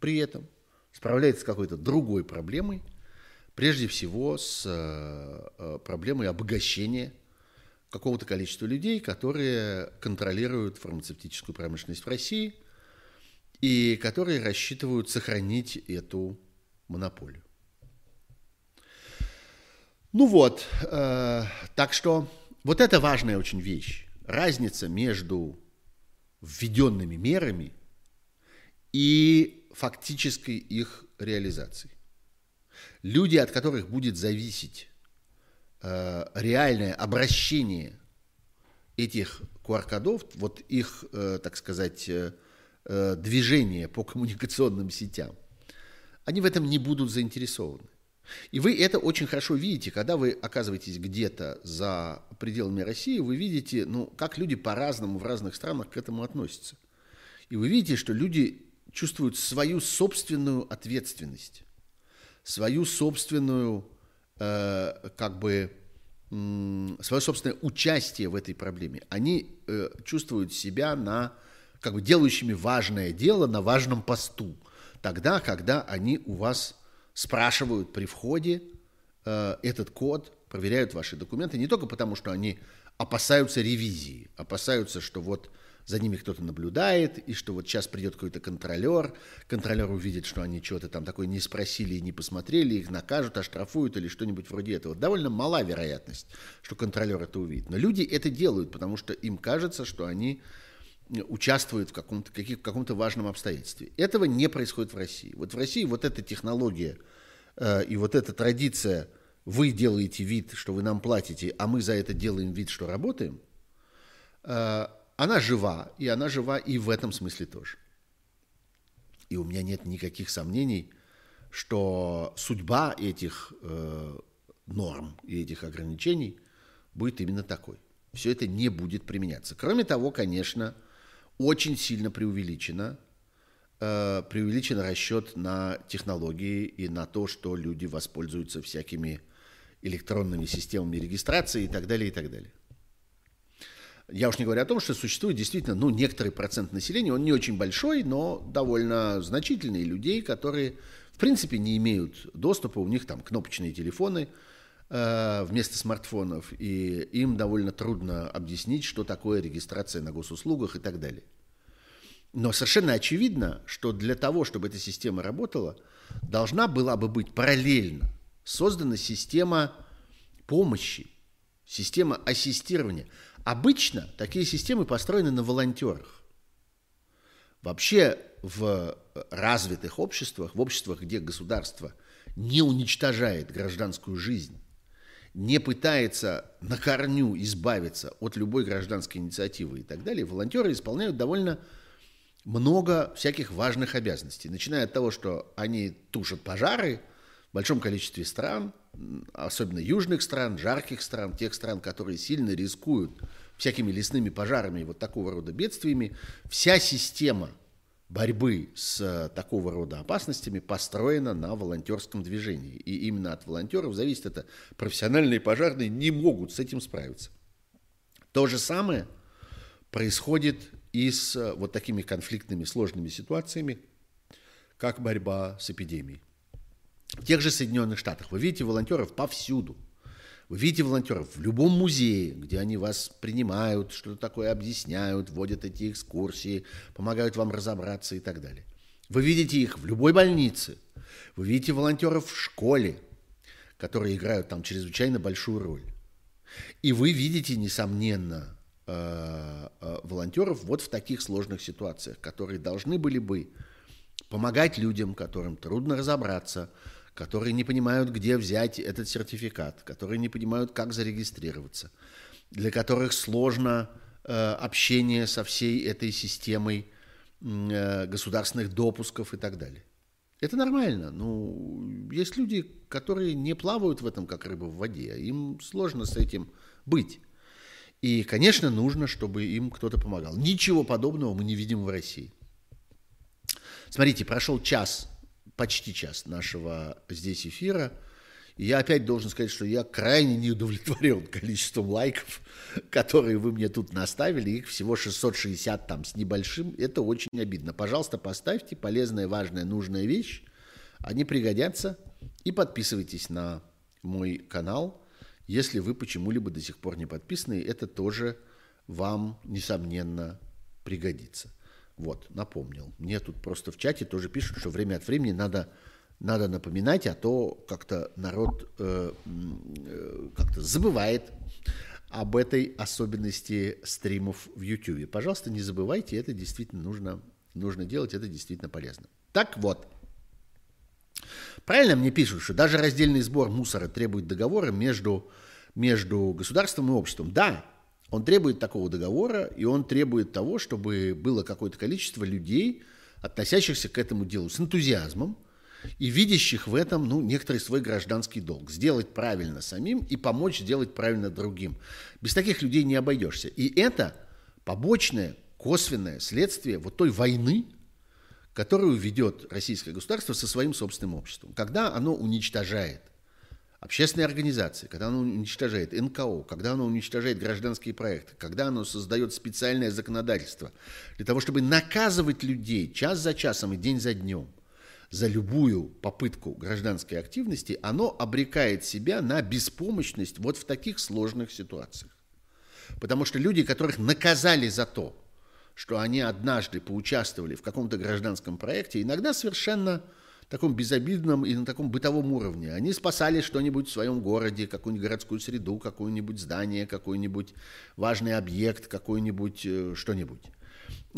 при этом, справляется с какой-то другой проблемой, прежде всего с э, э, проблемой обогащения какого-то количества людей, которые контролируют фармацевтическую промышленность в России и которые рассчитывают сохранить эту монополию. Ну вот, э, так что вот это важная очень вещь. Разница между введенными мерами и фактической их реализацией. Люди, от которых будет зависеть Э, реальное обращение этих QR-кодов, вот их, э, так сказать, э, движение по коммуникационным сетям, они в этом не будут заинтересованы. И вы это очень хорошо видите, когда вы оказываетесь где-то за пределами России, вы видите, ну, как люди по-разному в разных странах к этому относятся. И вы видите, что люди чувствуют свою собственную ответственность, свою собственную Э, как бы свое собственное участие в этой проблеме. Они э, чувствуют себя на как бы делающими важное дело на важном посту. Тогда, когда они у вас спрашивают при входе э, этот код, проверяют ваши документы, не только потому, что они опасаются ревизии, опасаются, что вот за ними кто-то наблюдает, и что вот сейчас придет какой-то контролер, контролер увидит, что они что-то там такое не спросили и не посмотрели, их накажут, оштрафуют или что-нибудь вроде этого. Довольно мала вероятность, что контролер это увидит. Но люди это делают, потому что им кажется, что они участвуют в каком-то, каких, каком-то важном обстоятельстве. Этого не происходит в России. Вот в России вот эта технология э, и вот эта традиция «вы делаете вид, что вы нам платите, а мы за это делаем вид, что работаем», э, она жива, и она жива и в этом смысле тоже. И у меня нет никаких сомнений, что судьба этих э, норм и этих ограничений будет именно такой. Все это не будет применяться. Кроме того, конечно, очень сильно преувеличено, э, преувеличен расчет на технологии и на то, что люди воспользуются всякими электронными системами регистрации и так далее, и так далее. Я уж не говорю о том, что существует действительно ну, некоторый процент населения, он не очень большой, но довольно значительный людей, которые в принципе не имеют доступа, у них там кнопочные телефоны э, вместо смартфонов, и им довольно трудно объяснить, что такое регистрация на госуслугах и так далее. Но совершенно очевидно, что для того, чтобы эта система работала, должна была бы быть параллельно создана система помощи, система ассистирования – Обычно такие системы построены на волонтерах. Вообще в развитых обществах, в обществах, где государство не уничтожает гражданскую жизнь, не пытается на корню избавиться от любой гражданской инициативы и так далее, волонтеры исполняют довольно много всяких важных обязанностей. Начиная от того, что они тушат пожары большом количестве стран – особенно южных стран, жарких стран, тех стран, которые сильно рискуют всякими лесными пожарами и вот такого рода бедствиями, вся система борьбы с э, такого рода опасностями построена на волонтерском движении. И именно от волонтеров зависит это. Профессиональные пожарные не могут с этим справиться. То же самое происходит и с э, вот такими конфликтными сложными ситуациями, как борьба с эпидемией. В тех же Соединенных Штатах вы видите волонтеров повсюду. Вы видите волонтеров в любом музее, где они вас принимают, что-то такое объясняют, вводят эти экскурсии, помогают вам разобраться и так далее. Вы видите их в любой больнице. Вы видите волонтеров в школе, которые играют там чрезвычайно большую роль. И вы видите, несомненно, э, э, волонтеров вот в таких сложных ситуациях, которые должны были бы помогать людям, которым трудно разобраться, которые не понимают, где взять этот сертификат, которые не понимают, как зарегистрироваться, для которых сложно э, общение со всей этой системой э, государственных допусков и так далее. Это нормально. Ну, есть люди, которые не плавают в этом, как рыба в воде. А им сложно с этим быть. И, конечно, нужно, чтобы им кто-то помогал. Ничего подобного мы не видим в России. Смотрите, прошел час почти час нашего здесь эфира. И я опять должен сказать, что я крайне не удовлетворен количеством лайков, которые вы мне тут наставили. Их всего 660 там с небольшим. Это очень обидно. Пожалуйста, поставьте полезная, важная, нужная вещь. Они пригодятся. И подписывайтесь на мой канал. Если вы почему-либо до сих пор не подписаны, это тоже вам, несомненно, пригодится. Вот, напомнил. Мне тут просто в чате тоже пишут, что время от времени надо, надо напоминать, а то как-то народ э, э, как-то забывает об этой особенности стримов в YouTube. Пожалуйста, не забывайте, это действительно нужно, нужно делать, это действительно полезно. Так вот, правильно мне пишут, что даже раздельный сбор мусора требует договора между, между государством и обществом. Да, он требует такого договора, и он требует того, чтобы было какое-то количество людей, относящихся к этому делу с энтузиазмом и видящих в этом ну, некоторый свой гражданский долг. Сделать правильно самим и помочь сделать правильно другим. Без таких людей не обойдешься. И это побочное, косвенное следствие вот той войны, которую ведет российское государство со своим собственным обществом, когда оно уничтожает – общественные организации, когда оно уничтожает НКО, когда оно уничтожает гражданские проекты, когда оно создает специальное законодательство для того, чтобы наказывать людей час за часом и день за днем за любую попытку гражданской активности, оно обрекает себя на беспомощность вот в таких сложных ситуациях. Потому что люди, которых наказали за то, что они однажды поучаствовали в каком-то гражданском проекте, иногда совершенно таком безобидном и на таком бытовом уровне. Они спасали что-нибудь в своем городе, какую-нибудь городскую среду, какое-нибудь здание, какой-нибудь важный объект, какой-нибудь э, что-нибудь.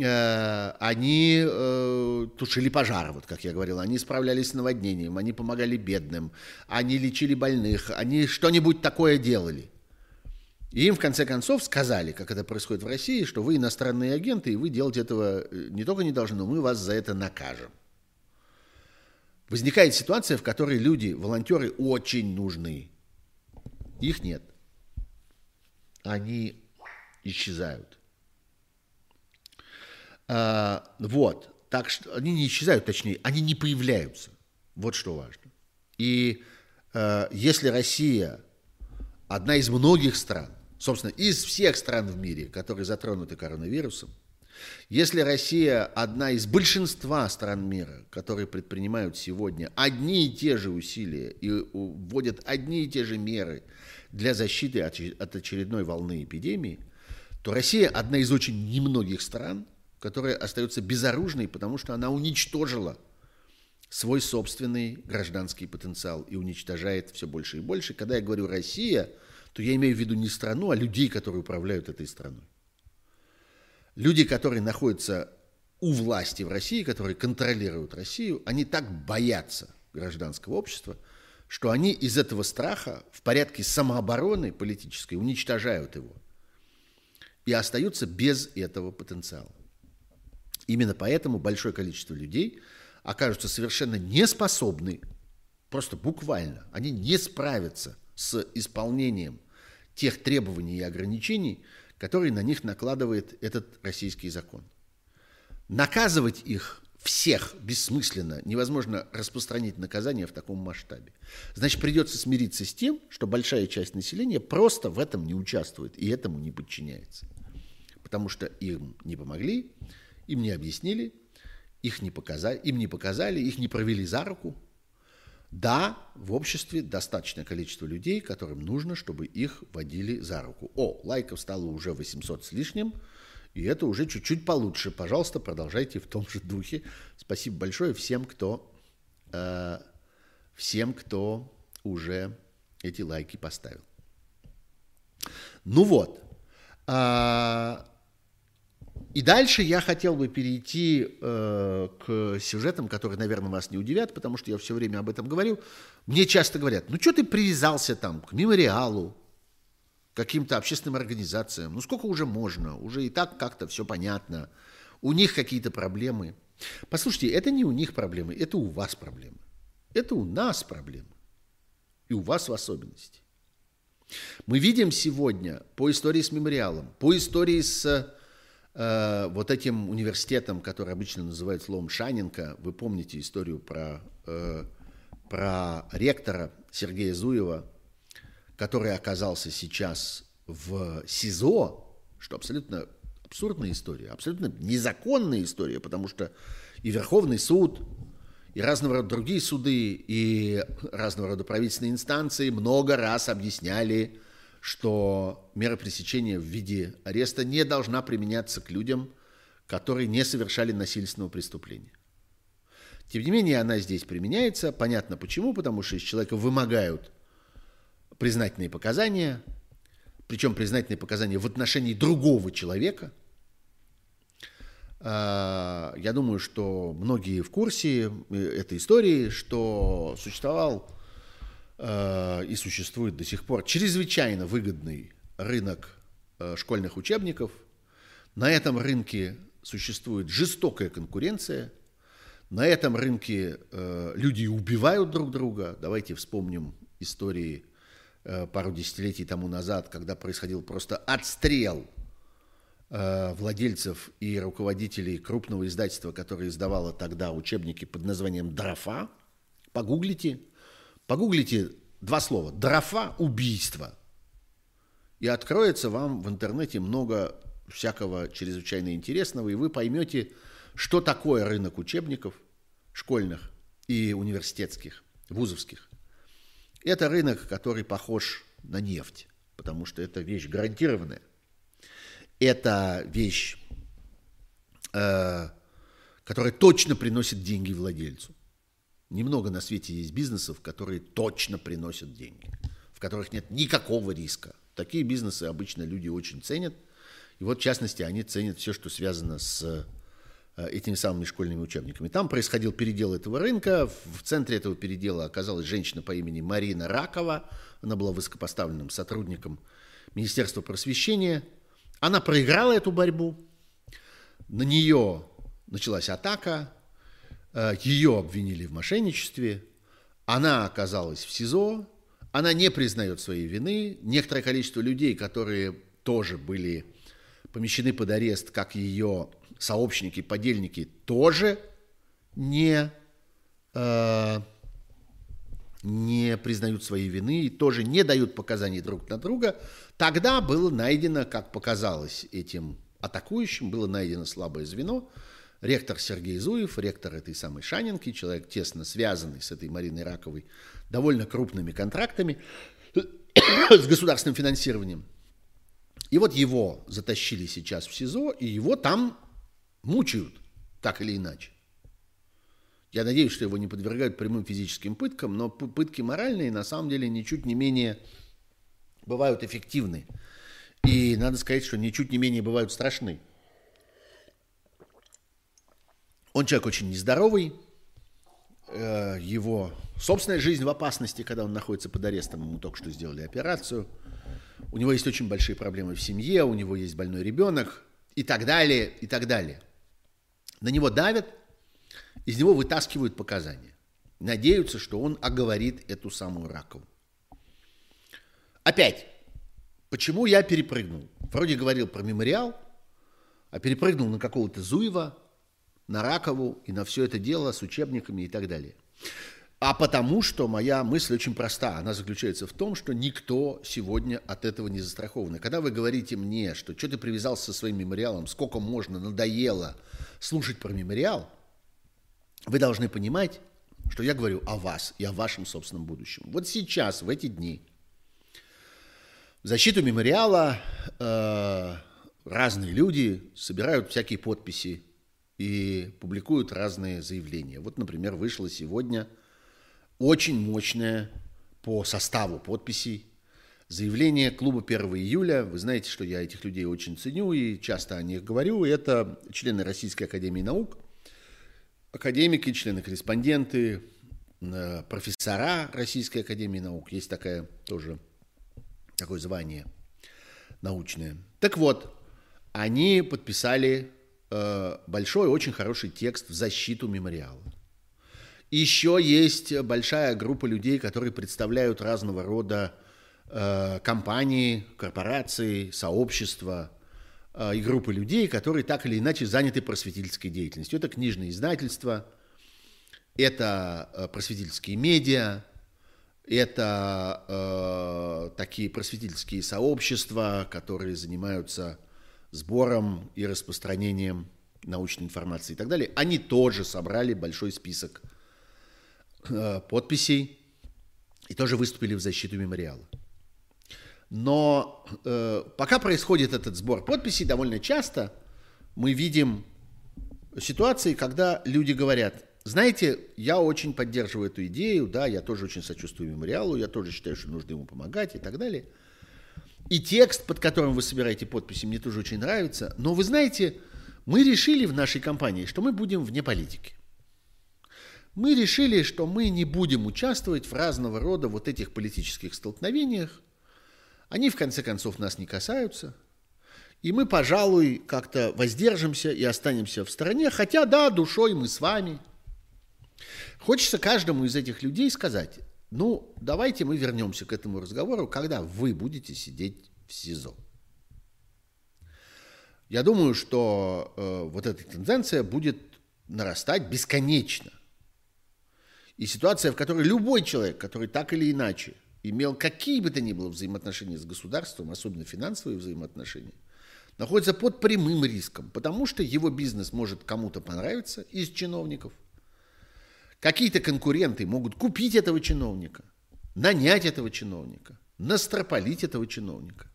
Э, они э, тушили пожары, вот как я говорил, они справлялись с наводнением, они помогали бедным, они лечили больных, они что-нибудь такое делали. И им в конце концов сказали, как это происходит в России, что вы иностранные агенты, и вы делать этого не только не должны, но мы вас за это накажем. Возникает ситуация, в которой люди, волонтеры, очень нужны. Их нет. Они исчезают. А, вот. Так что они не исчезают, точнее, они не появляются. Вот что важно. И а, если Россия одна из многих стран, собственно, из всех стран в мире, которые затронуты коронавирусом, если Россия одна из большинства стран мира, которые предпринимают сегодня одни и те же усилия и вводят одни и те же меры для защиты от очередной волны эпидемии, то Россия одна из очень немногих стран, которая остается безоружной, потому что она уничтожила свой собственный гражданский потенциал и уничтожает все больше и больше. Когда я говорю «Россия», то я имею в виду не страну, а людей, которые управляют этой страной. Люди, которые находятся у власти в России, которые контролируют Россию, они так боятся гражданского общества, что они из этого страха в порядке самообороны политической уничтожают его и остаются без этого потенциала. Именно поэтому большое количество людей окажутся совершенно неспособны, просто буквально, они не справятся с исполнением тех требований и ограничений, который на них накладывает этот российский закон. Наказывать их всех бессмысленно, невозможно распространить наказание в таком масштабе. Значит, придется смириться с тем, что большая часть населения просто в этом не участвует и этому не подчиняется. Потому что им не помогли, им не объяснили, их не показали, им не показали, их не провели за руку. Да, в обществе достаточное количество людей, которым нужно, чтобы их водили за руку. О, лайков стало уже 800 с лишним, и это уже чуть-чуть получше. Пожалуйста, продолжайте в том же духе. Спасибо большое всем, кто, э, всем, кто уже эти лайки поставил. Ну вот. А, и дальше я хотел бы перейти э, к сюжетам, которые, наверное, вас не удивят, потому что я все время об этом говорю. Мне часто говорят, ну что ты привязался там к мемориалу, каким-то общественным организациям? Ну сколько уже можно? Уже и так как-то все понятно. У них какие-то проблемы. Послушайте, это не у них проблемы, это у вас проблемы. Это у нас проблемы. И у вас в особенности. Мы видим сегодня по истории с мемориалом, по истории с э, вот этим университетом, который обычно называют словом Шаненко, вы помните историю про, э, про ректора Сергея Зуева, который оказался сейчас в СИЗО, что абсолютно абсурдная история, абсолютно незаконная история, потому что и Верховный суд, и разного рода другие суды, и разного рода правительственные инстанции много раз объясняли, что мера пресечения в виде ареста не должна применяться к людям, которые не совершали насильственного преступления. Тем не менее, она здесь применяется. Понятно почему, потому что из человека вымогают признательные показания, причем признательные показания в отношении другого человека – а, я думаю, что многие в курсе э, этой истории, что существовал э, и существует до сих пор чрезвычайно выгодный рынок э, школьных учебников. На этом рынке существует жестокая конкуренция. На этом рынке люди убивают друг друга. Давайте вспомним истории пару десятилетий тому назад, когда происходил просто отстрел Э, владельцев и руководителей крупного издательства, которое издавало тогда учебники под названием «Дрофа». Погуглите. Погуглите два слова. «Дрофа. Убийство». И откроется вам в интернете много всякого чрезвычайно интересного, и вы поймете, что такое рынок учебников школьных и университетских, вузовских. Это рынок, который похож на нефть, потому что это вещь гарантированная это вещь, э, которая точно приносит деньги владельцу. Немного на свете есть бизнесов, которые точно приносят деньги, в которых нет никакого риска. Такие бизнесы обычно люди очень ценят. И вот, в частности, они ценят все, что связано с э, этими самыми школьными учебниками. Там происходил передел этого рынка. В центре этого передела оказалась женщина по имени Марина Ракова. Она была высокопоставленным сотрудником Министерства просвещения – она проиграла эту борьбу, на нее началась атака, ее обвинили в мошенничестве, она оказалась в СИЗО, она не признает своей вины. Некоторое количество людей, которые тоже были помещены под арест, как ее сообщники, подельники, тоже не, э, не признают своей вины и тоже не дают показаний друг на друга. Тогда было найдено, как показалось этим атакующим, было найдено слабое звено. Ректор Сергей Зуев, ректор этой самой Шанинки, человек тесно связанный с этой Мариной Раковой, довольно крупными контрактами с государственным финансированием. И вот его затащили сейчас в СИЗО, и его там мучают, так или иначе. Я надеюсь, что его не подвергают прямым физическим пыткам, но пытки моральные на самом деле ничуть не менее бывают эффективны. И надо сказать, что ничуть не менее бывают страшны. Он человек очень нездоровый, э, его собственная жизнь в опасности, когда он находится под арестом, ему только что сделали операцию. У него есть очень большие проблемы в семье, у него есть больной ребенок и так далее, и так далее. На него давят, из него вытаскивают показания. Надеются, что он оговорит эту самую ракову. Опять, почему я перепрыгнул? Вроде говорил про мемориал, а перепрыгнул на какого-то Зуева, на Ракову и на все это дело с учебниками и так далее. А потому что моя мысль очень проста. Она заключается в том, что никто сегодня от этого не застрахован. И когда вы говорите мне, что что ты привязался со своим мемориалом, сколько можно, надоело слушать про мемориал, вы должны понимать, что я говорю о вас и о вашем собственном будущем. Вот сейчас, в эти дни, в защиту мемориала э, разные люди собирают всякие подписи и публикуют разные заявления. Вот, например, вышло сегодня очень мощное по составу подписей заявление клуба 1 июля. Вы знаете, что я этих людей очень ценю и часто о них говорю. Это члены Российской Академии Наук, академики, члены-корреспонденты, э, профессора Российской Академии Наук. Есть такая тоже такое звание научное. Так вот, они подписали большой, очень хороший текст в защиту мемориала. Еще есть большая группа людей, которые представляют разного рода э, компании, корпорации, сообщества э, и группы людей, которые так или иначе заняты просветительской деятельностью. Это книжные издательства, это э, просветительские медиа, это э, такие просветительские сообщества, которые занимаются сбором и распространением научной информации и так далее. Они тоже собрали большой список э, подписей и тоже выступили в защиту мемориала. Но э, пока происходит этот сбор подписей, довольно часто мы видим ситуации, когда люди говорят, знаете, я очень поддерживаю эту идею, да, я тоже очень сочувствую мемориалу, я тоже считаю, что нужно ему помогать и так далее. И текст, под которым вы собираете подписи, мне тоже очень нравится. Но вы знаете, мы решили в нашей компании, что мы будем вне политики. Мы решили, что мы не будем участвовать в разного рода вот этих политических столкновениях. Они, в конце концов, нас не касаются. И мы, пожалуй, как-то воздержимся и останемся в стороне, хотя, да, душой мы с вами – Хочется каждому из этих людей сказать, ну, давайте мы вернемся к этому разговору, когда вы будете сидеть в СИЗО. Я думаю, что э, вот эта тенденция будет нарастать бесконечно. И ситуация, в которой любой человек, который так или иначе имел какие бы то ни было взаимоотношения с государством, особенно финансовые взаимоотношения, находится под прямым риском, потому что его бизнес может кому-то понравиться из чиновников – Какие-то конкуренты могут купить этого чиновника, нанять этого чиновника, настропалить этого чиновника.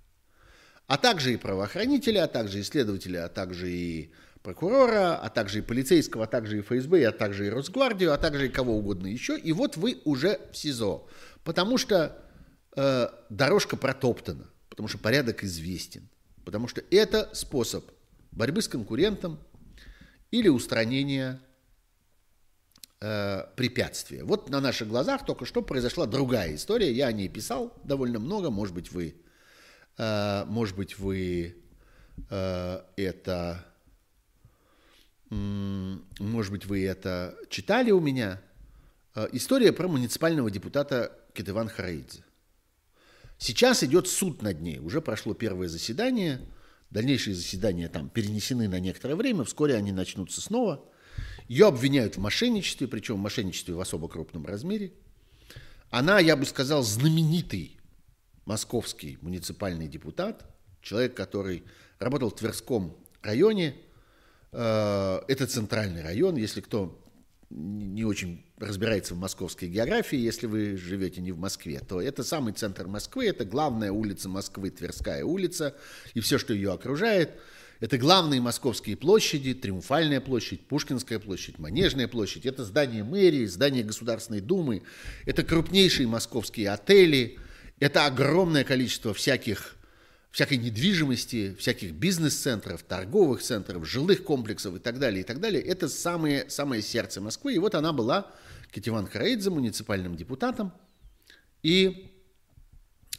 А также и правоохранители, а также и следователи, а также и прокурора, а также и полицейского, а также и ФСБ, а также и Росгвардию, а также и кого угодно еще. И вот вы уже в СИЗО, потому что э, дорожка протоптана, потому что порядок известен, потому что это способ борьбы с конкурентом или устранения э, препятствия. Вот на наших глазах только что произошла другая история. Я о ней писал довольно много. Может быть, вы, э, может быть, вы э, это, может быть, вы это читали у меня. Э, история про муниципального депутата Кетыван Хараидзе. Сейчас идет суд над ней. Уже прошло первое заседание. Дальнейшие заседания там перенесены на некоторое время. Вскоре они начнутся снова. Ее обвиняют в мошенничестве, причем в мошенничестве в особо крупном размере. Она, я бы сказал, знаменитый московский муниципальный депутат, человек, который работал в Тверском районе. Э, это центральный район, если кто не очень разбирается в московской географии, если вы живете не в Москве, то это самый центр Москвы, это главная улица Москвы, Тверская улица, и все, что ее окружает – это главные московские площади, Триумфальная площадь, Пушкинская площадь, Манежная площадь. Это здание мэрии, здание Государственной Думы. Это крупнейшие московские отели. Это огромное количество всяких, всякой недвижимости, всяких бизнес-центров, торговых центров, жилых комплексов и так далее, и так далее. Это самое, самое сердце Москвы. И вот она была, Кетиван Хараидзе, муниципальным депутатом. И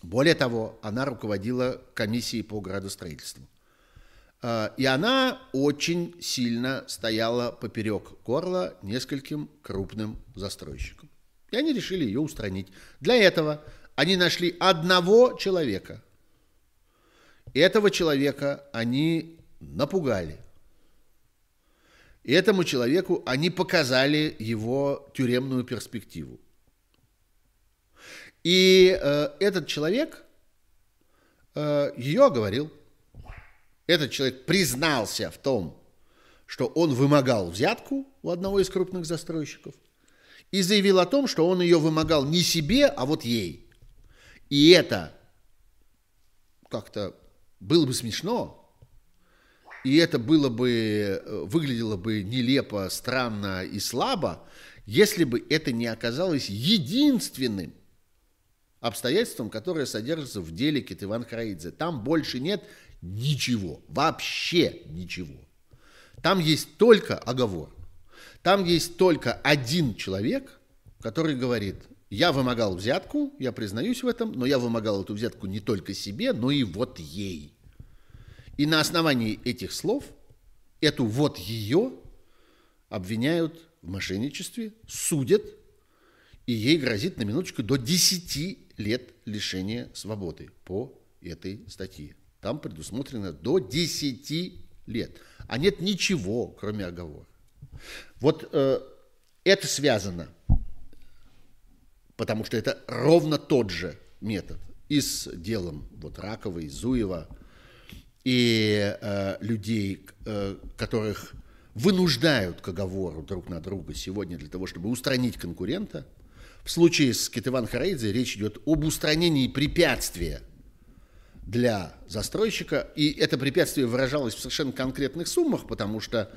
более того, она руководила комиссией по градостроительству. А, и она очень сильно стояла поперек горла нескольким крупным застройщикам. И они решили ее устранить. Для этого они нашли одного человека. И этого человека они напугали. И этому человеку они показали его тюремную перспективу. И э, этот человек э, ее оговорил – этот человек признался в том, что он вымогал взятку у одного из крупных застройщиков. и заявил о том, что он ее вымогал не себе, а вот ей. И это как-то было бы смешно, и это было бы, э, выглядело бы нелепо, странно и слабо, если бы это не оказалось единственным обстоятельством, которое содержится в деле Китыван Хараидзе. Там больше нет ничего, вообще ничего. Там есть только оговор. Там есть только один человек, который говорит, я вымогал взятку, я признаюсь в этом, но я вымогал эту взятку не только себе, но и вот ей. И на основании этих слов эту вот ее обвиняют в мошенничестве, судят, и ей грозит на минуточку до 10 лет лишения свободы по этой статье. Там предусмотрено до 10 лет. А нет ничего, кроме оговора. Вот э, это связано, потому что это ровно тот же метод и с делом вот Раковой, Зуева – и э, людей, э, которых вынуждают к оговору друг на друга сегодня для того, чтобы устранить конкурента. В случае с Китыван Харейдзе речь идет об устранении препятствия для застройщика, и это препятствие выражалось в совершенно конкретных суммах, потому что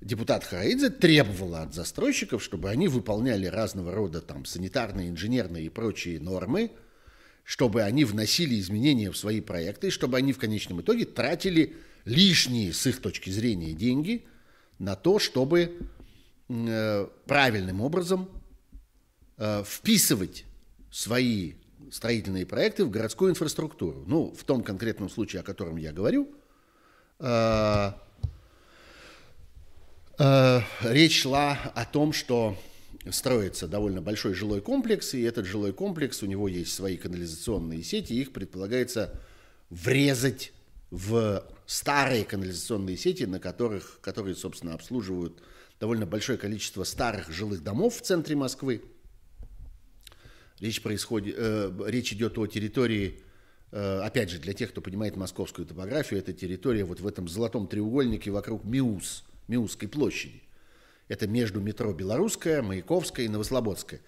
депутат Хараидзе требовала от застройщиков, чтобы они выполняли разного рода там санитарные, инженерные и прочие нормы, чтобы они вносили изменения в свои проекты, чтобы они в конечном итоге тратили лишние, с их точки зрения, деньги на то, чтобы э, правильным образом э, вписывать свои строительные проекты в городскую инфраструктуру. Ну, в том конкретном случае, о котором я говорю, э, речь шла о том, что строится довольно большой жилой комплекс, и этот жилой комплекс, у него есть свои канализационные сети, их предполагается врезать в старые канализационные сети, на которых, которые, собственно, обслуживают довольно большое количество старых жилых домов в центре Москвы. Речь, происходит, э, речь идет о территории, э, опять же, для тех, кто понимает московскую топографию, это территория вот в этом золотом треугольнике вокруг Миус, Миусской площади. Это между метро Белорусская, Маяковская и Новослободская.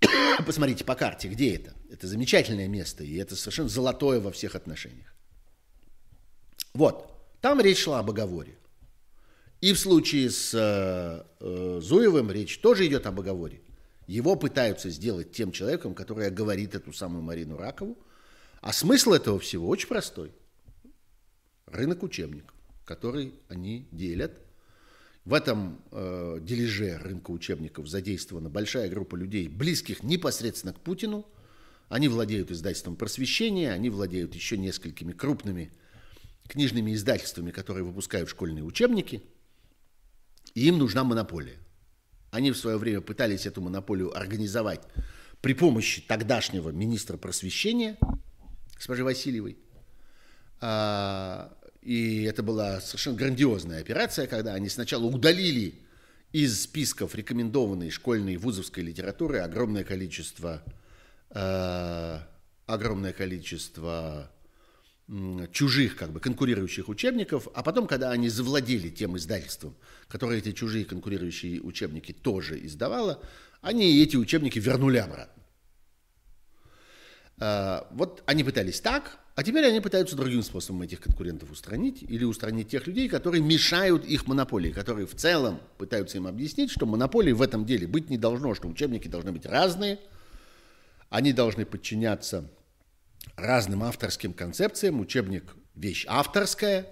Посмотрите по карте, где это. Это замечательное место, и это совершенно золотое во всех отношениях. Вот, там речь шла об оговоре. И в случае с э, э, Зуевым речь тоже идет об оговоре. Его пытаются сделать тем человеком, который говорит эту самую Марину Ракову. А смысл этого всего очень простой. Рынок учебников, который они делят в этом э, дележе рынка учебников задействована большая группа людей, близких непосредственно к Путину. Они владеют издательством просвещения, они владеют еще несколькими крупными книжными издательствами, которые выпускают школьные учебники. И им нужна монополия. Они в свое время пытались эту монополию организовать при помощи тогдашнего министра просвещения, госпожи Васильевой. А, и это была совершенно грандиозная операция, когда они сначала удалили из списков рекомендованной школьной вузовской литературы огромное количество, э, огромное количество чужих, как бы конкурирующих учебников, а потом, когда они завладели тем издательством, которое эти чужие конкурирующие учебники тоже издавало, они эти учебники вернули обратно. Э, вот они пытались так, а теперь они пытаются другим способом этих конкурентов устранить или устранить тех людей, которые мешают их монополии, которые в целом пытаются им объяснить, что монополии в этом деле быть не должно, что учебники должны быть разные, они должны подчиняться разным авторским концепциям. Учебник – вещь авторская,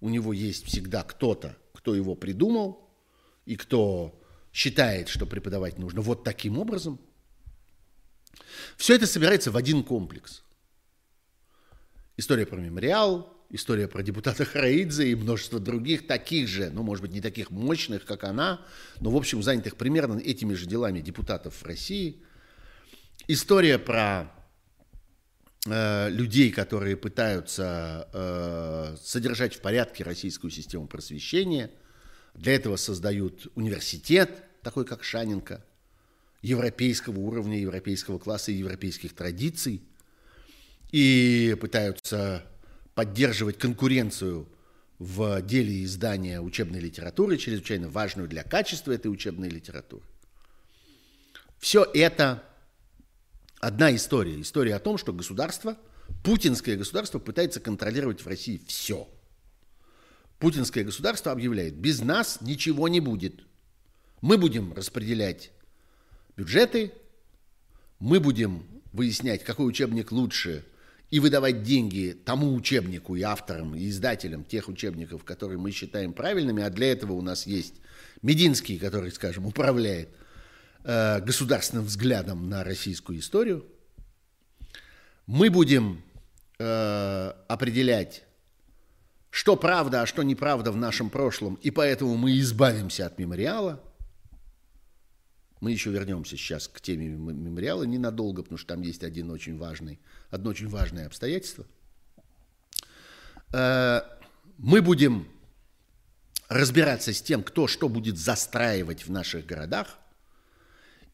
у него есть всегда кто-то, кто его придумал и кто считает, что преподавать нужно вот таким образом. Все это собирается в один комплекс – История про мемориал, история про депутата Хараидзе и множество других таких же, ну, может быть, не таких мощных, как она, но, в общем, занятых примерно этими же делами депутатов в России. История про людей, которые пытаются э, содержать в порядке российскую систему просвещения. Для этого создают университет, такой как Шаненко, европейского уровня, европейского класса и европейских традиций – и пытаются поддерживать конкуренцию в деле издания учебной литературы, чрезвычайно важную для качества этой учебной литературы. Все это одна история. История о том, что государство, путинское государство пытается контролировать в России все. Путинское государство объявляет, без нас ничего не будет. Мы будем распределять бюджеты, мы будем выяснять, какой учебник лучше, и выдавать деньги тому учебнику и авторам, и издателям тех учебников, которые мы считаем правильными, а для этого у нас есть Мединский, который, скажем, управляет э, государственным взглядом на российскую историю. Мы будем э, определять, что правда, а что неправда в нашем прошлом, и поэтому мы избавимся от мемориала – мы еще вернемся сейчас к теме мемориала ненадолго, потому что там есть один очень важный, одно очень важное обстоятельство. Э, мы будем разбираться с тем, кто что будет застраивать в наших городах,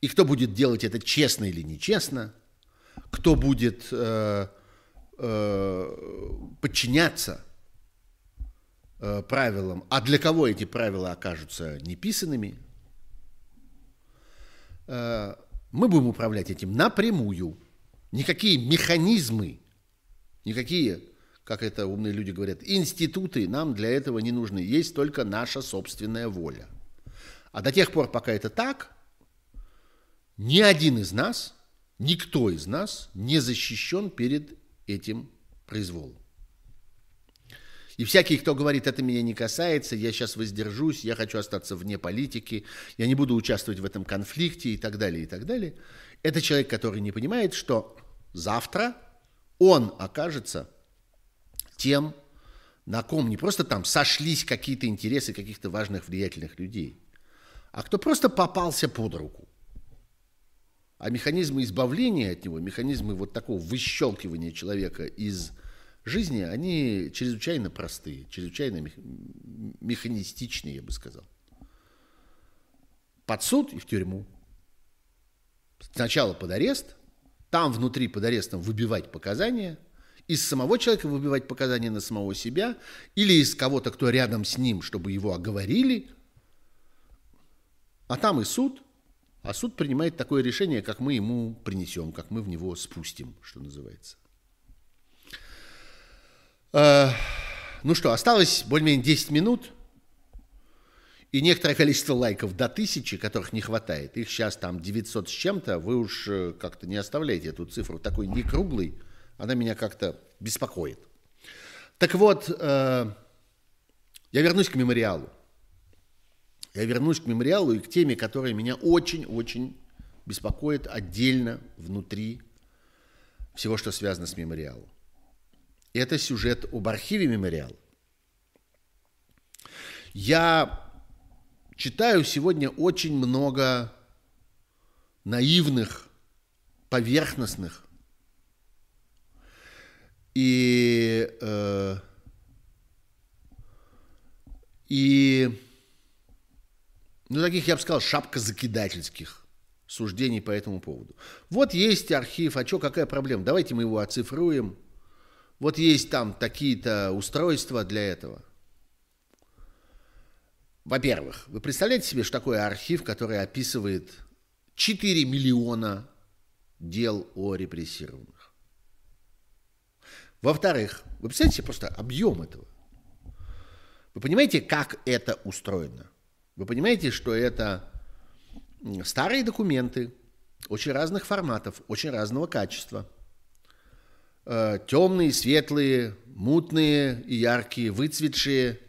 и кто будет делать это честно или нечестно, кто будет э, э, подчиняться э, правилам, а для кого эти правила окажутся неписанными, Э, мы будем управлять этим напрямую. Никакие механизмы, никакие, как это умные люди говорят, институты нам для этого не нужны. Есть только наша собственная воля. А до тех пор, пока это так, ни один из нас, никто из нас не защищен перед этим произволом. И всякий, кто говорит, это меня не касается, я сейчас воздержусь, я хочу остаться вне политики, я не буду участвовать в этом конфликте и так далее, и так далее, это человек, который не понимает, что завтра он окажется тем, на ком не просто там сошлись какие-то интересы каких-то важных влиятельных людей, а кто просто попался под руку. А механизмы избавления от него, механизмы вот такого выщелкивания человека из жизни, они чрезвычайно простые, чрезвычайно механистичные, я бы сказал. Под суд и в тюрьму. Сначала под арест, там внутри под арестом выбивать показания, из самого человека выбивать показания на самого себя или из кого-то, кто рядом с ним, чтобы его оговорили. А там и суд, а суд принимает такое решение, как мы ему принесем, как мы в него спустим, что называется. Э, ну что, осталось более-менее 10 минут и некоторое количество лайков до тысячи, которых не хватает. Их сейчас там 900 с чем-то. Вы уж э, как-то не оставляете эту цифру такой не круглой. Она меня как-то беспокоит. Так вот, э, я вернусь к мемориалу. Я вернусь к мемориалу и к теме, которая меня очень-очень беспокоит отдельно внутри всего, что связано с мемориалом. Это сюжет об архиве мемориала. Я читаю сегодня очень много наивных, поверхностных и, э, и ну, таких, я бы сказал, шапкозакидательских суждений по этому поводу. Вот есть архив, а что, какая проблема? Давайте мы его оцифруем – вот есть там такие-то устройства для этого. Во-первых, вы представляете себе, что такое архив, который описывает 4 миллиона дел о репрессированных? Во-вторых, вы представляете себе просто объем этого? Вы понимаете, как это устроено? Вы понимаете, что это старые документы очень разных форматов, очень разного качества – э, темные, светлые, мутные и яркие, выцветшие,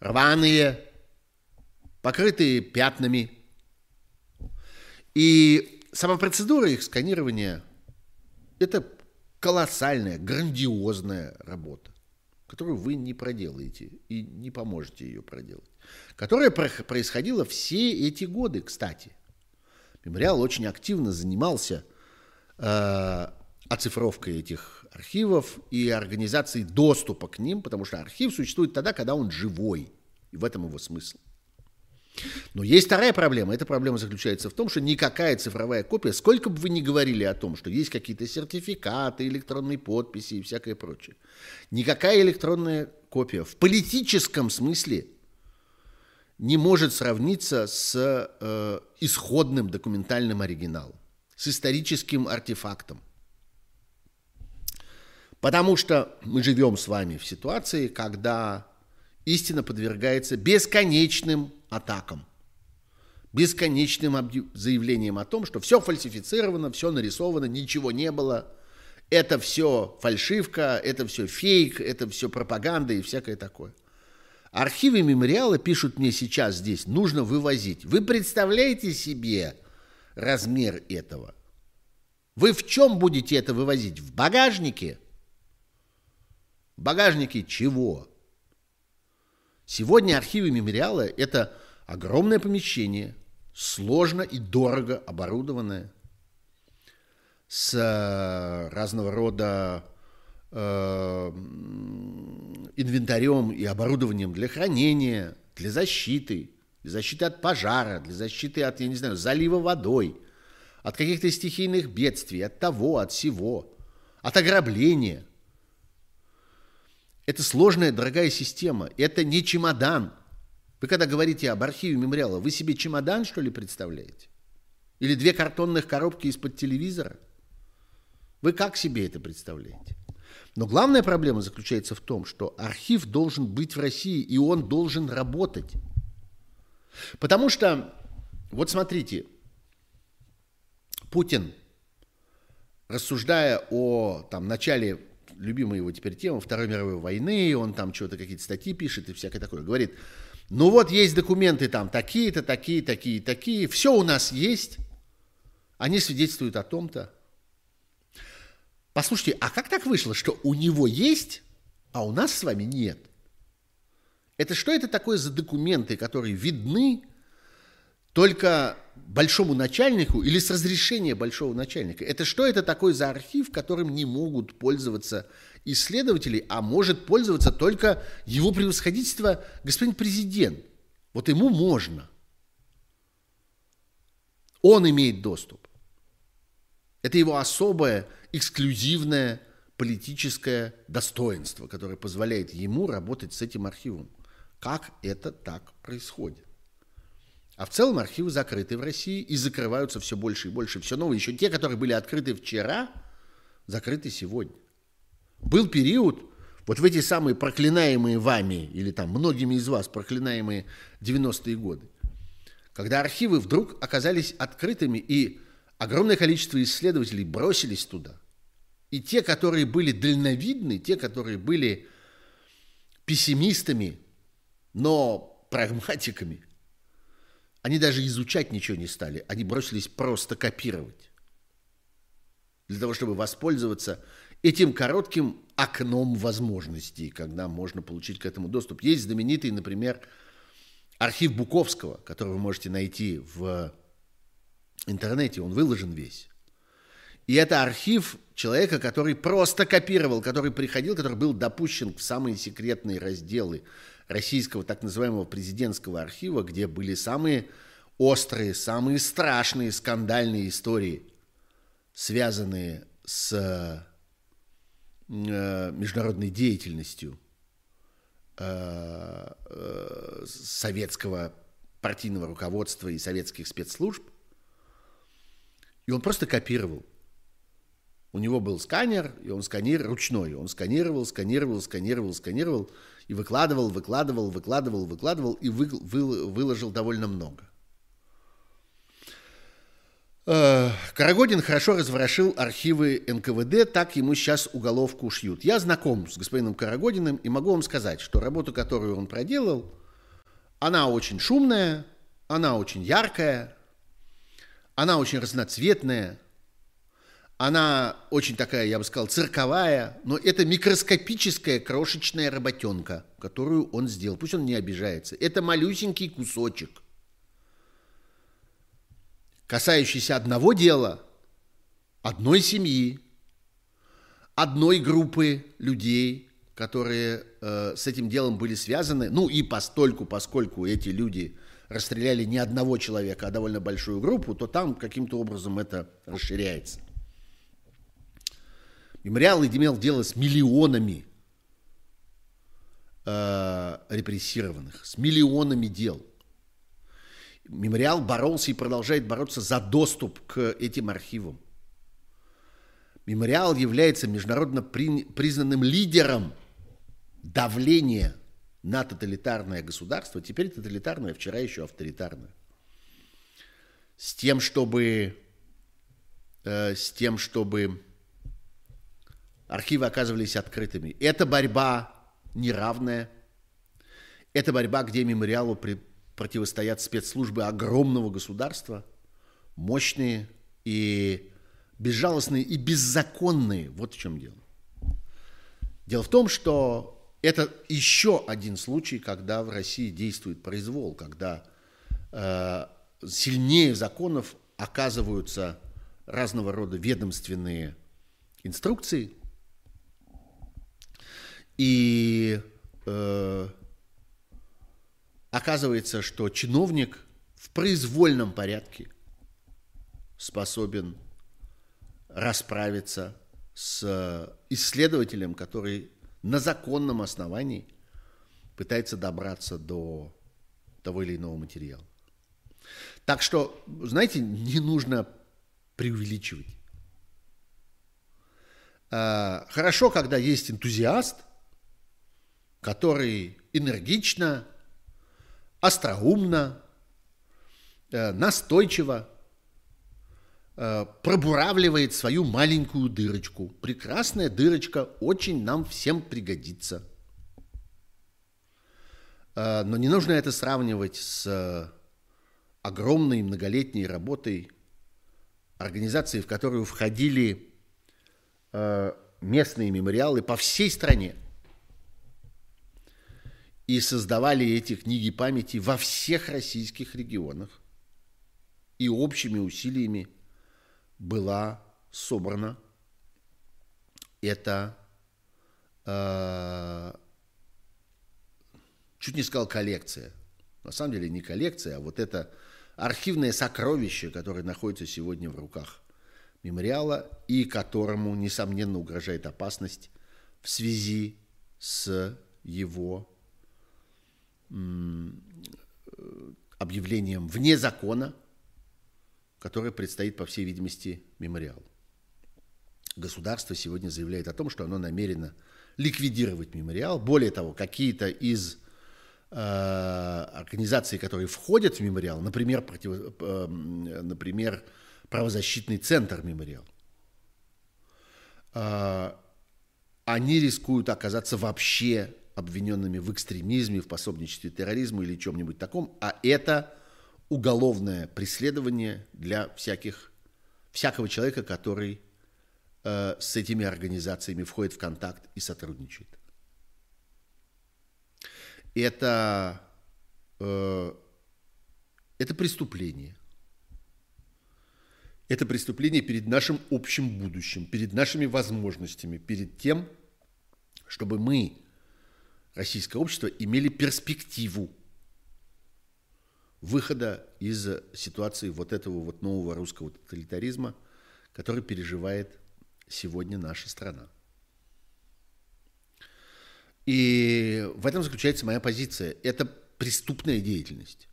рваные, покрытые пятнами. И сама процедура их сканирования – это колоссальная, грандиозная работа, которую вы не проделаете и не поможете ее проделать, которая происходила все эти годы, кстати. Мемориал очень активно занимался э, оцифровкой этих архивов и организацией доступа к ним, потому что архив существует тогда, когда он живой. И в этом его смысл. Но есть вторая проблема. Эта проблема заключается в том, что никакая цифровая копия, сколько бы вы ни говорили о том, что есть какие-то сертификаты, электронные подписи и всякое прочее, никакая электронная копия в политическом смысле не может сравниться с э, исходным документальным оригиналом, с историческим артефактом. Потому что мы живем с вами в ситуации, когда истина подвергается бесконечным атакам, бесконечным заявлениям о том, что все фальсифицировано, все нарисовано, ничего не было, это все фальшивка, это все фейк, это все пропаганда и всякое такое. Архивы мемориала пишут мне сейчас здесь, нужно вывозить. Вы представляете себе размер этого? Вы в чем будете это вывозить? В багажнике? В багажнике чего? Сегодня архивы мемориала – это огромное помещение, сложно и дорого оборудованное, с э, разного рода э, инвентарем и оборудованием для хранения, для защиты, для защиты от пожара, для защиты от, я не знаю, залива водой, от каких-то стихийных бедствий, от того, от всего, от ограбления – это сложная, дорогая система. Это не чемодан. Вы когда говорите об архиве мемориала, вы себе чемодан, что ли, представляете? Или две картонных коробки из-под телевизора? Вы как себе это представляете? Но главная проблема заключается в том, что архив должен быть в России, и он должен работать. Потому что, вот смотрите, Путин, рассуждая о там, начале любимая его теперь тема Второй мировой войны, он там что-то, какие-то статьи пишет и всякое такое. Говорит, ну вот есть документы там такие-то, такие, такие, такие, все у нас есть, они свидетельствуют о том-то. Послушайте, а как так вышло, что у него есть, а у нас с вами нет? Это что это такое за документы, которые видны только большому начальнику или с разрешения большого начальника. Это что это такое за архив, которым не могут пользоваться исследователи, а может пользоваться только его превосходительство господин президент. Вот ему можно. Он имеет доступ. Это его особое, эксклюзивное политическое достоинство, которое позволяет ему работать с этим архивом. Как это так происходит? А в целом архивы закрыты в России и закрываются все больше и больше, все новые. Еще те, которые были открыты вчера, закрыты сегодня. Был период, вот в эти самые проклинаемые вами, или там многими из вас проклинаемые 90-е годы, когда архивы вдруг оказались открытыми, и огромное количество исследователей бросились туда. И те, которые были дальновидны, те, которые были пессимистами, но прагматиками – они даже изучать ничего не стали, они бросились просто копировать. Для того, чтобы воспользоваться этим коротким окном возможностей, когда можно получить к этому доступ. Есть знаменитый, например, архив Буковского, который вы можете найти в интернете, он выложен весь. И это архив человека, который просто копировал, который приходил, который был допущен в самые секретные разделы российского так называемого президентского архива, где были самые острые, самые страшные скандальные истории, связанные с международной деятельностью э, э, советского партийного руководства и советских спецслужб. И он просто копировал. У него был сканер, и он сканировал ручной. Он сканировал, сканировал, сканировал, сканировал и выкладывал, выкладывал, выкладывал, выкладывал и вы, вы, выложил довольно много. Э, Карагодин хорошо разворошил архивы НКВД, так ему сейчас уголовку шьют. Я знаком с господином Карагодиным и могу вам сказать, что работу, которую он проделал, она очень шумная, она очень яркая, она очень разноцветная, она очень такая, я бы сказал, цирковая, но это микроскопическая крошечная работенка, которую он сделал. Пусть он не обижается. Это малюсенький кусочек, касающийся одного дела, одной семьи, одной группы людей, которые э, с этим делом были связаны. Ну и постольку, поскольку эти люди расстреляли не одного человека, а довольно большую группу, то там каким-то образом это расширяется. Мемориал имел дело с миллионами э, репрессированных, с миллионами дел. Мемориал боролся и продолжает бороться за доступ к этим архивам. Мемориал является международно признанным лидером давления на тоталитарное государство, теперь тоталитарное, вчера еще авторитарное, с тем, чтобы, э, с тем, чтобы архивы оказывались открытыми. Это борьба неравная, это борьба, где мемориалу при, противостоят спецслужбы огромного государства, мощные и безжалостные и беззаконные. Вот в чем дело. Дело в том, что это еще один случай, когда в России действует произвол, когда э, сильнее законов оказываются разного рода ведомственные инструкции, и э, оказывается, что чиновник в произвольном порядке способен расправиться с исследователем, который на законном основании пытается добраться до того или иного материала. Так что, знаете, не нужно преувеличивать. А, хорошо, когда есть энтузиаст, который энергично, остроумно, э, настойчиво Э, пробуравливает свою маленькую дырочку. Прекрасная дырочка очень нам всем пригодится. Э, но не нужно это сравнивать с огромной многолетней работой организации, в которую входили местные мемориалы по всей стране и создавали эти книги памяти во всех российских регионах. И общими усилиями была собрана это, э, чуть не сказал коллекция, на самом деле не коллекция, а вот это архивное сокровище, которое находится сегодня в руках мемориала и которому, несомненно, угрожает опасность в связи с его объявлением вне закона которое предстоит, по всей видимости, мемориалу. Государство сегодня заявляет о том, что оно намерено ликвидировать мемориал. Более того, какие-то из э, организаций, которые входят в мемориал, например, против, э, например правозащитный центр мемориал, э, они рискуют оказаться вообще обвиненными в экстремизме, в пособничестве терроризму или чем-нибудь таком, а это уголовное преследование для всяких, всякого человека, который э, с этими организациями входит в контакт и сотрудничает. Это, э, это преступление. Это преступление перед нашим общим будущим, перед нашими возможностями, перед тем, чтобы мы, российское общество, имели перспективу выхода из ситуации вот этого вот нового русского тоталитаризма, который переживает сегодня наша страна. И в этом заключается моя позиция. Это преступная деятельность.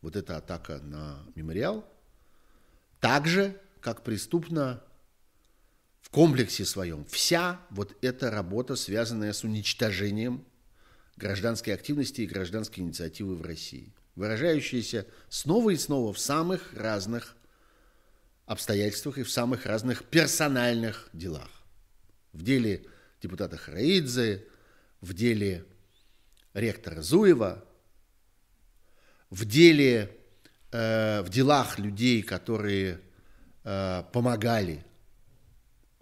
Вот эта атака на мемориал. Так же, как преступна в комплексе своем вся вот эта работа, связанная с уничтожением гражданской активности и гражданской инициативы в России – выражающиеся снова и снова в самых разных обстоятельствах и в самых разных персональных делах. В деле депутата Хараидзе, в деле ректора Зуева, в деле, э, в делах людей, которые э, помогали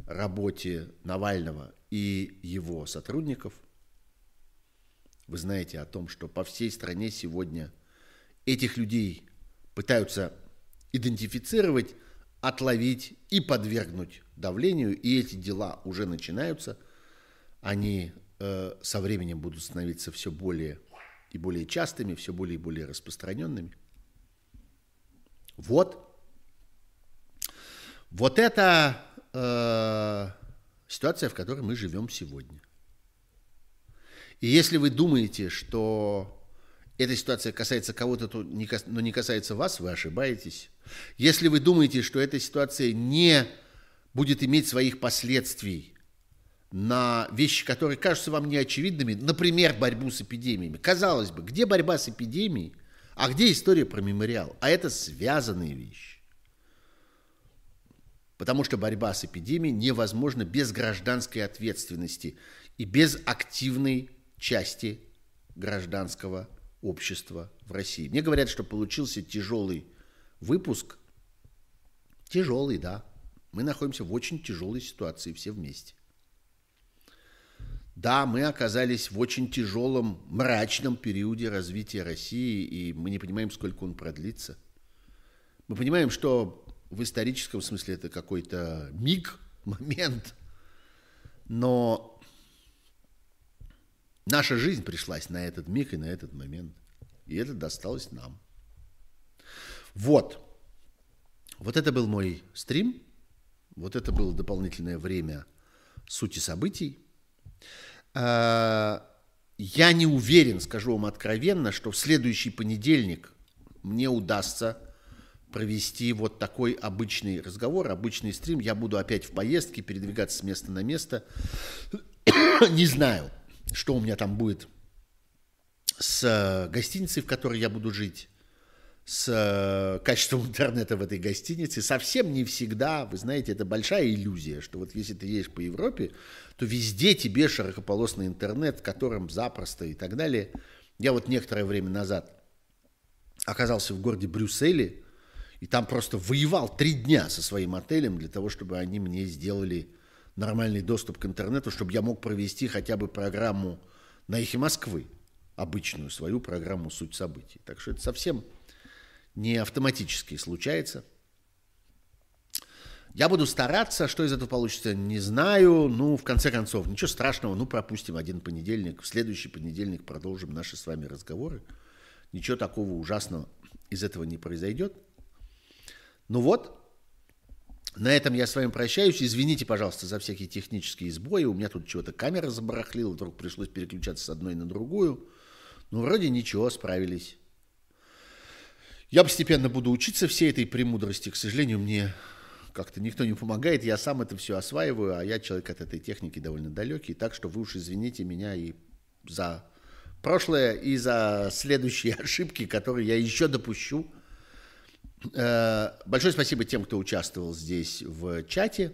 работе Навального и его сотрудников. Вы знаете о том, что по всей стране сегодня – этих людей пытаются идентифицировать, отловить и подвергнуть давлению, и эти дела уже начинаются. Они э, со временем будут становиться все более и более частыми, все более и более распространенными. Вот. Вот это э, ситуация, в которой мы живем сегодня. И если вы думаете, что эта ситуация касается кого-то, но не касается вас, вы ошибаетесь. Если вы думаете, что эта ситуация не будет иметь своих последствий на вещи, которые кажутся вам неочевидными, например, борьбу с эпидемиями. Казалось бы, где борьба с эпидемией, а где история про мемориал? А это связанные вещи. Потому что борьба с эпидемией невозможна без гражданской ответственности и без активной части гражданского общества в России. Мне говорят, что получился тяжелый выпуск. Тяжелый, да. Мы находимся в очень тяжелой ситуации все вместе. Да, мы оказались в очень тяжелом, мрачном периоде развития России, и мы не понимаем, сколько он продлится. Мы понимаем, что в историческом смысле это какой-то миг, момент, но наша жизнь пришлась на этот миг и на этот момент, и это досталось нам. Вот. Вот это был мой стрим, вот это было дополнительное время сути событий. А, я не уверен, скажу вам откровенно, что в следующий понедельник мне удастся провести вот такой обычный разговор, обычный стрим. Я буду опять в поездке, передвигаться с места на место. не знаю, что у меня там будет с гостиницей, в которой я буду жить с э, качеством интернета в этой гостинице. Совсем не всегда, вы знаете, это большая иллюзия, что вот если ты едешь по Европе, то везде тебе широкополосный интернет, в котором запросто и так далее. Я вот некоторое время назад оказался в городе Брюсселе, и там просто воевал три дня со своим отелем для того, чтобы они мне сделали нормальный доступ к интернету, чтобы я мог провести хотя бы программу на эхе Москвы, обычную свою программу «Суть событий». Так что это совсем не автоматически случается. Я буду стараться, что из этого получится, не знаю. Ну, в конце концов, ничего страшного, ну, пропустим один понедельник. В следующий понедельник продолжим наши с вами разговоры. Ничего такого ужасного из этого не произойдет. Ну вот, на этом я с вами прощаюсь. Извините, пожалуйста, за всякие технические сбои. У меня тут чего-то камера забарахлила, вдруг пришлось переключаться с одной на другую. Ну, вроде ничего, справились. Я постепенно буду учиться всей этой премудрости. К сожалению, мне как-то никто не помогает, я сам это все осваиваю, а я человек от этой техники довольно далекий, так что вы уж извините меня и за прошлое, и за следующие ошибки, которые я еще допущу. Э, большое спасибо тем, кто участвовал здесь в чате,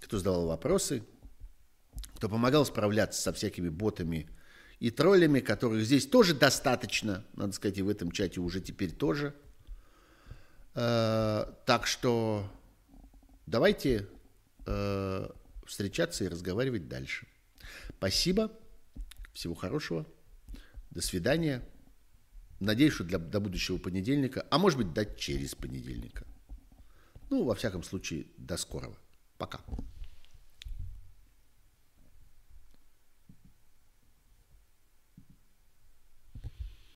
кто задавал вопросы, кто помогал справляться со всякими ботами и троллями, которых здесь тоже достаточно, надо сказать, и в этом чате уже теперь тоже. Э, так что давайте э, встречаться и разговаривать дальше. Спасибо, всего хорошего, до свидания. Надеюсь, что для, до будущего понедельника, а может быть, до через понедельника. Ну, во всяком случае, до скорого. Пока.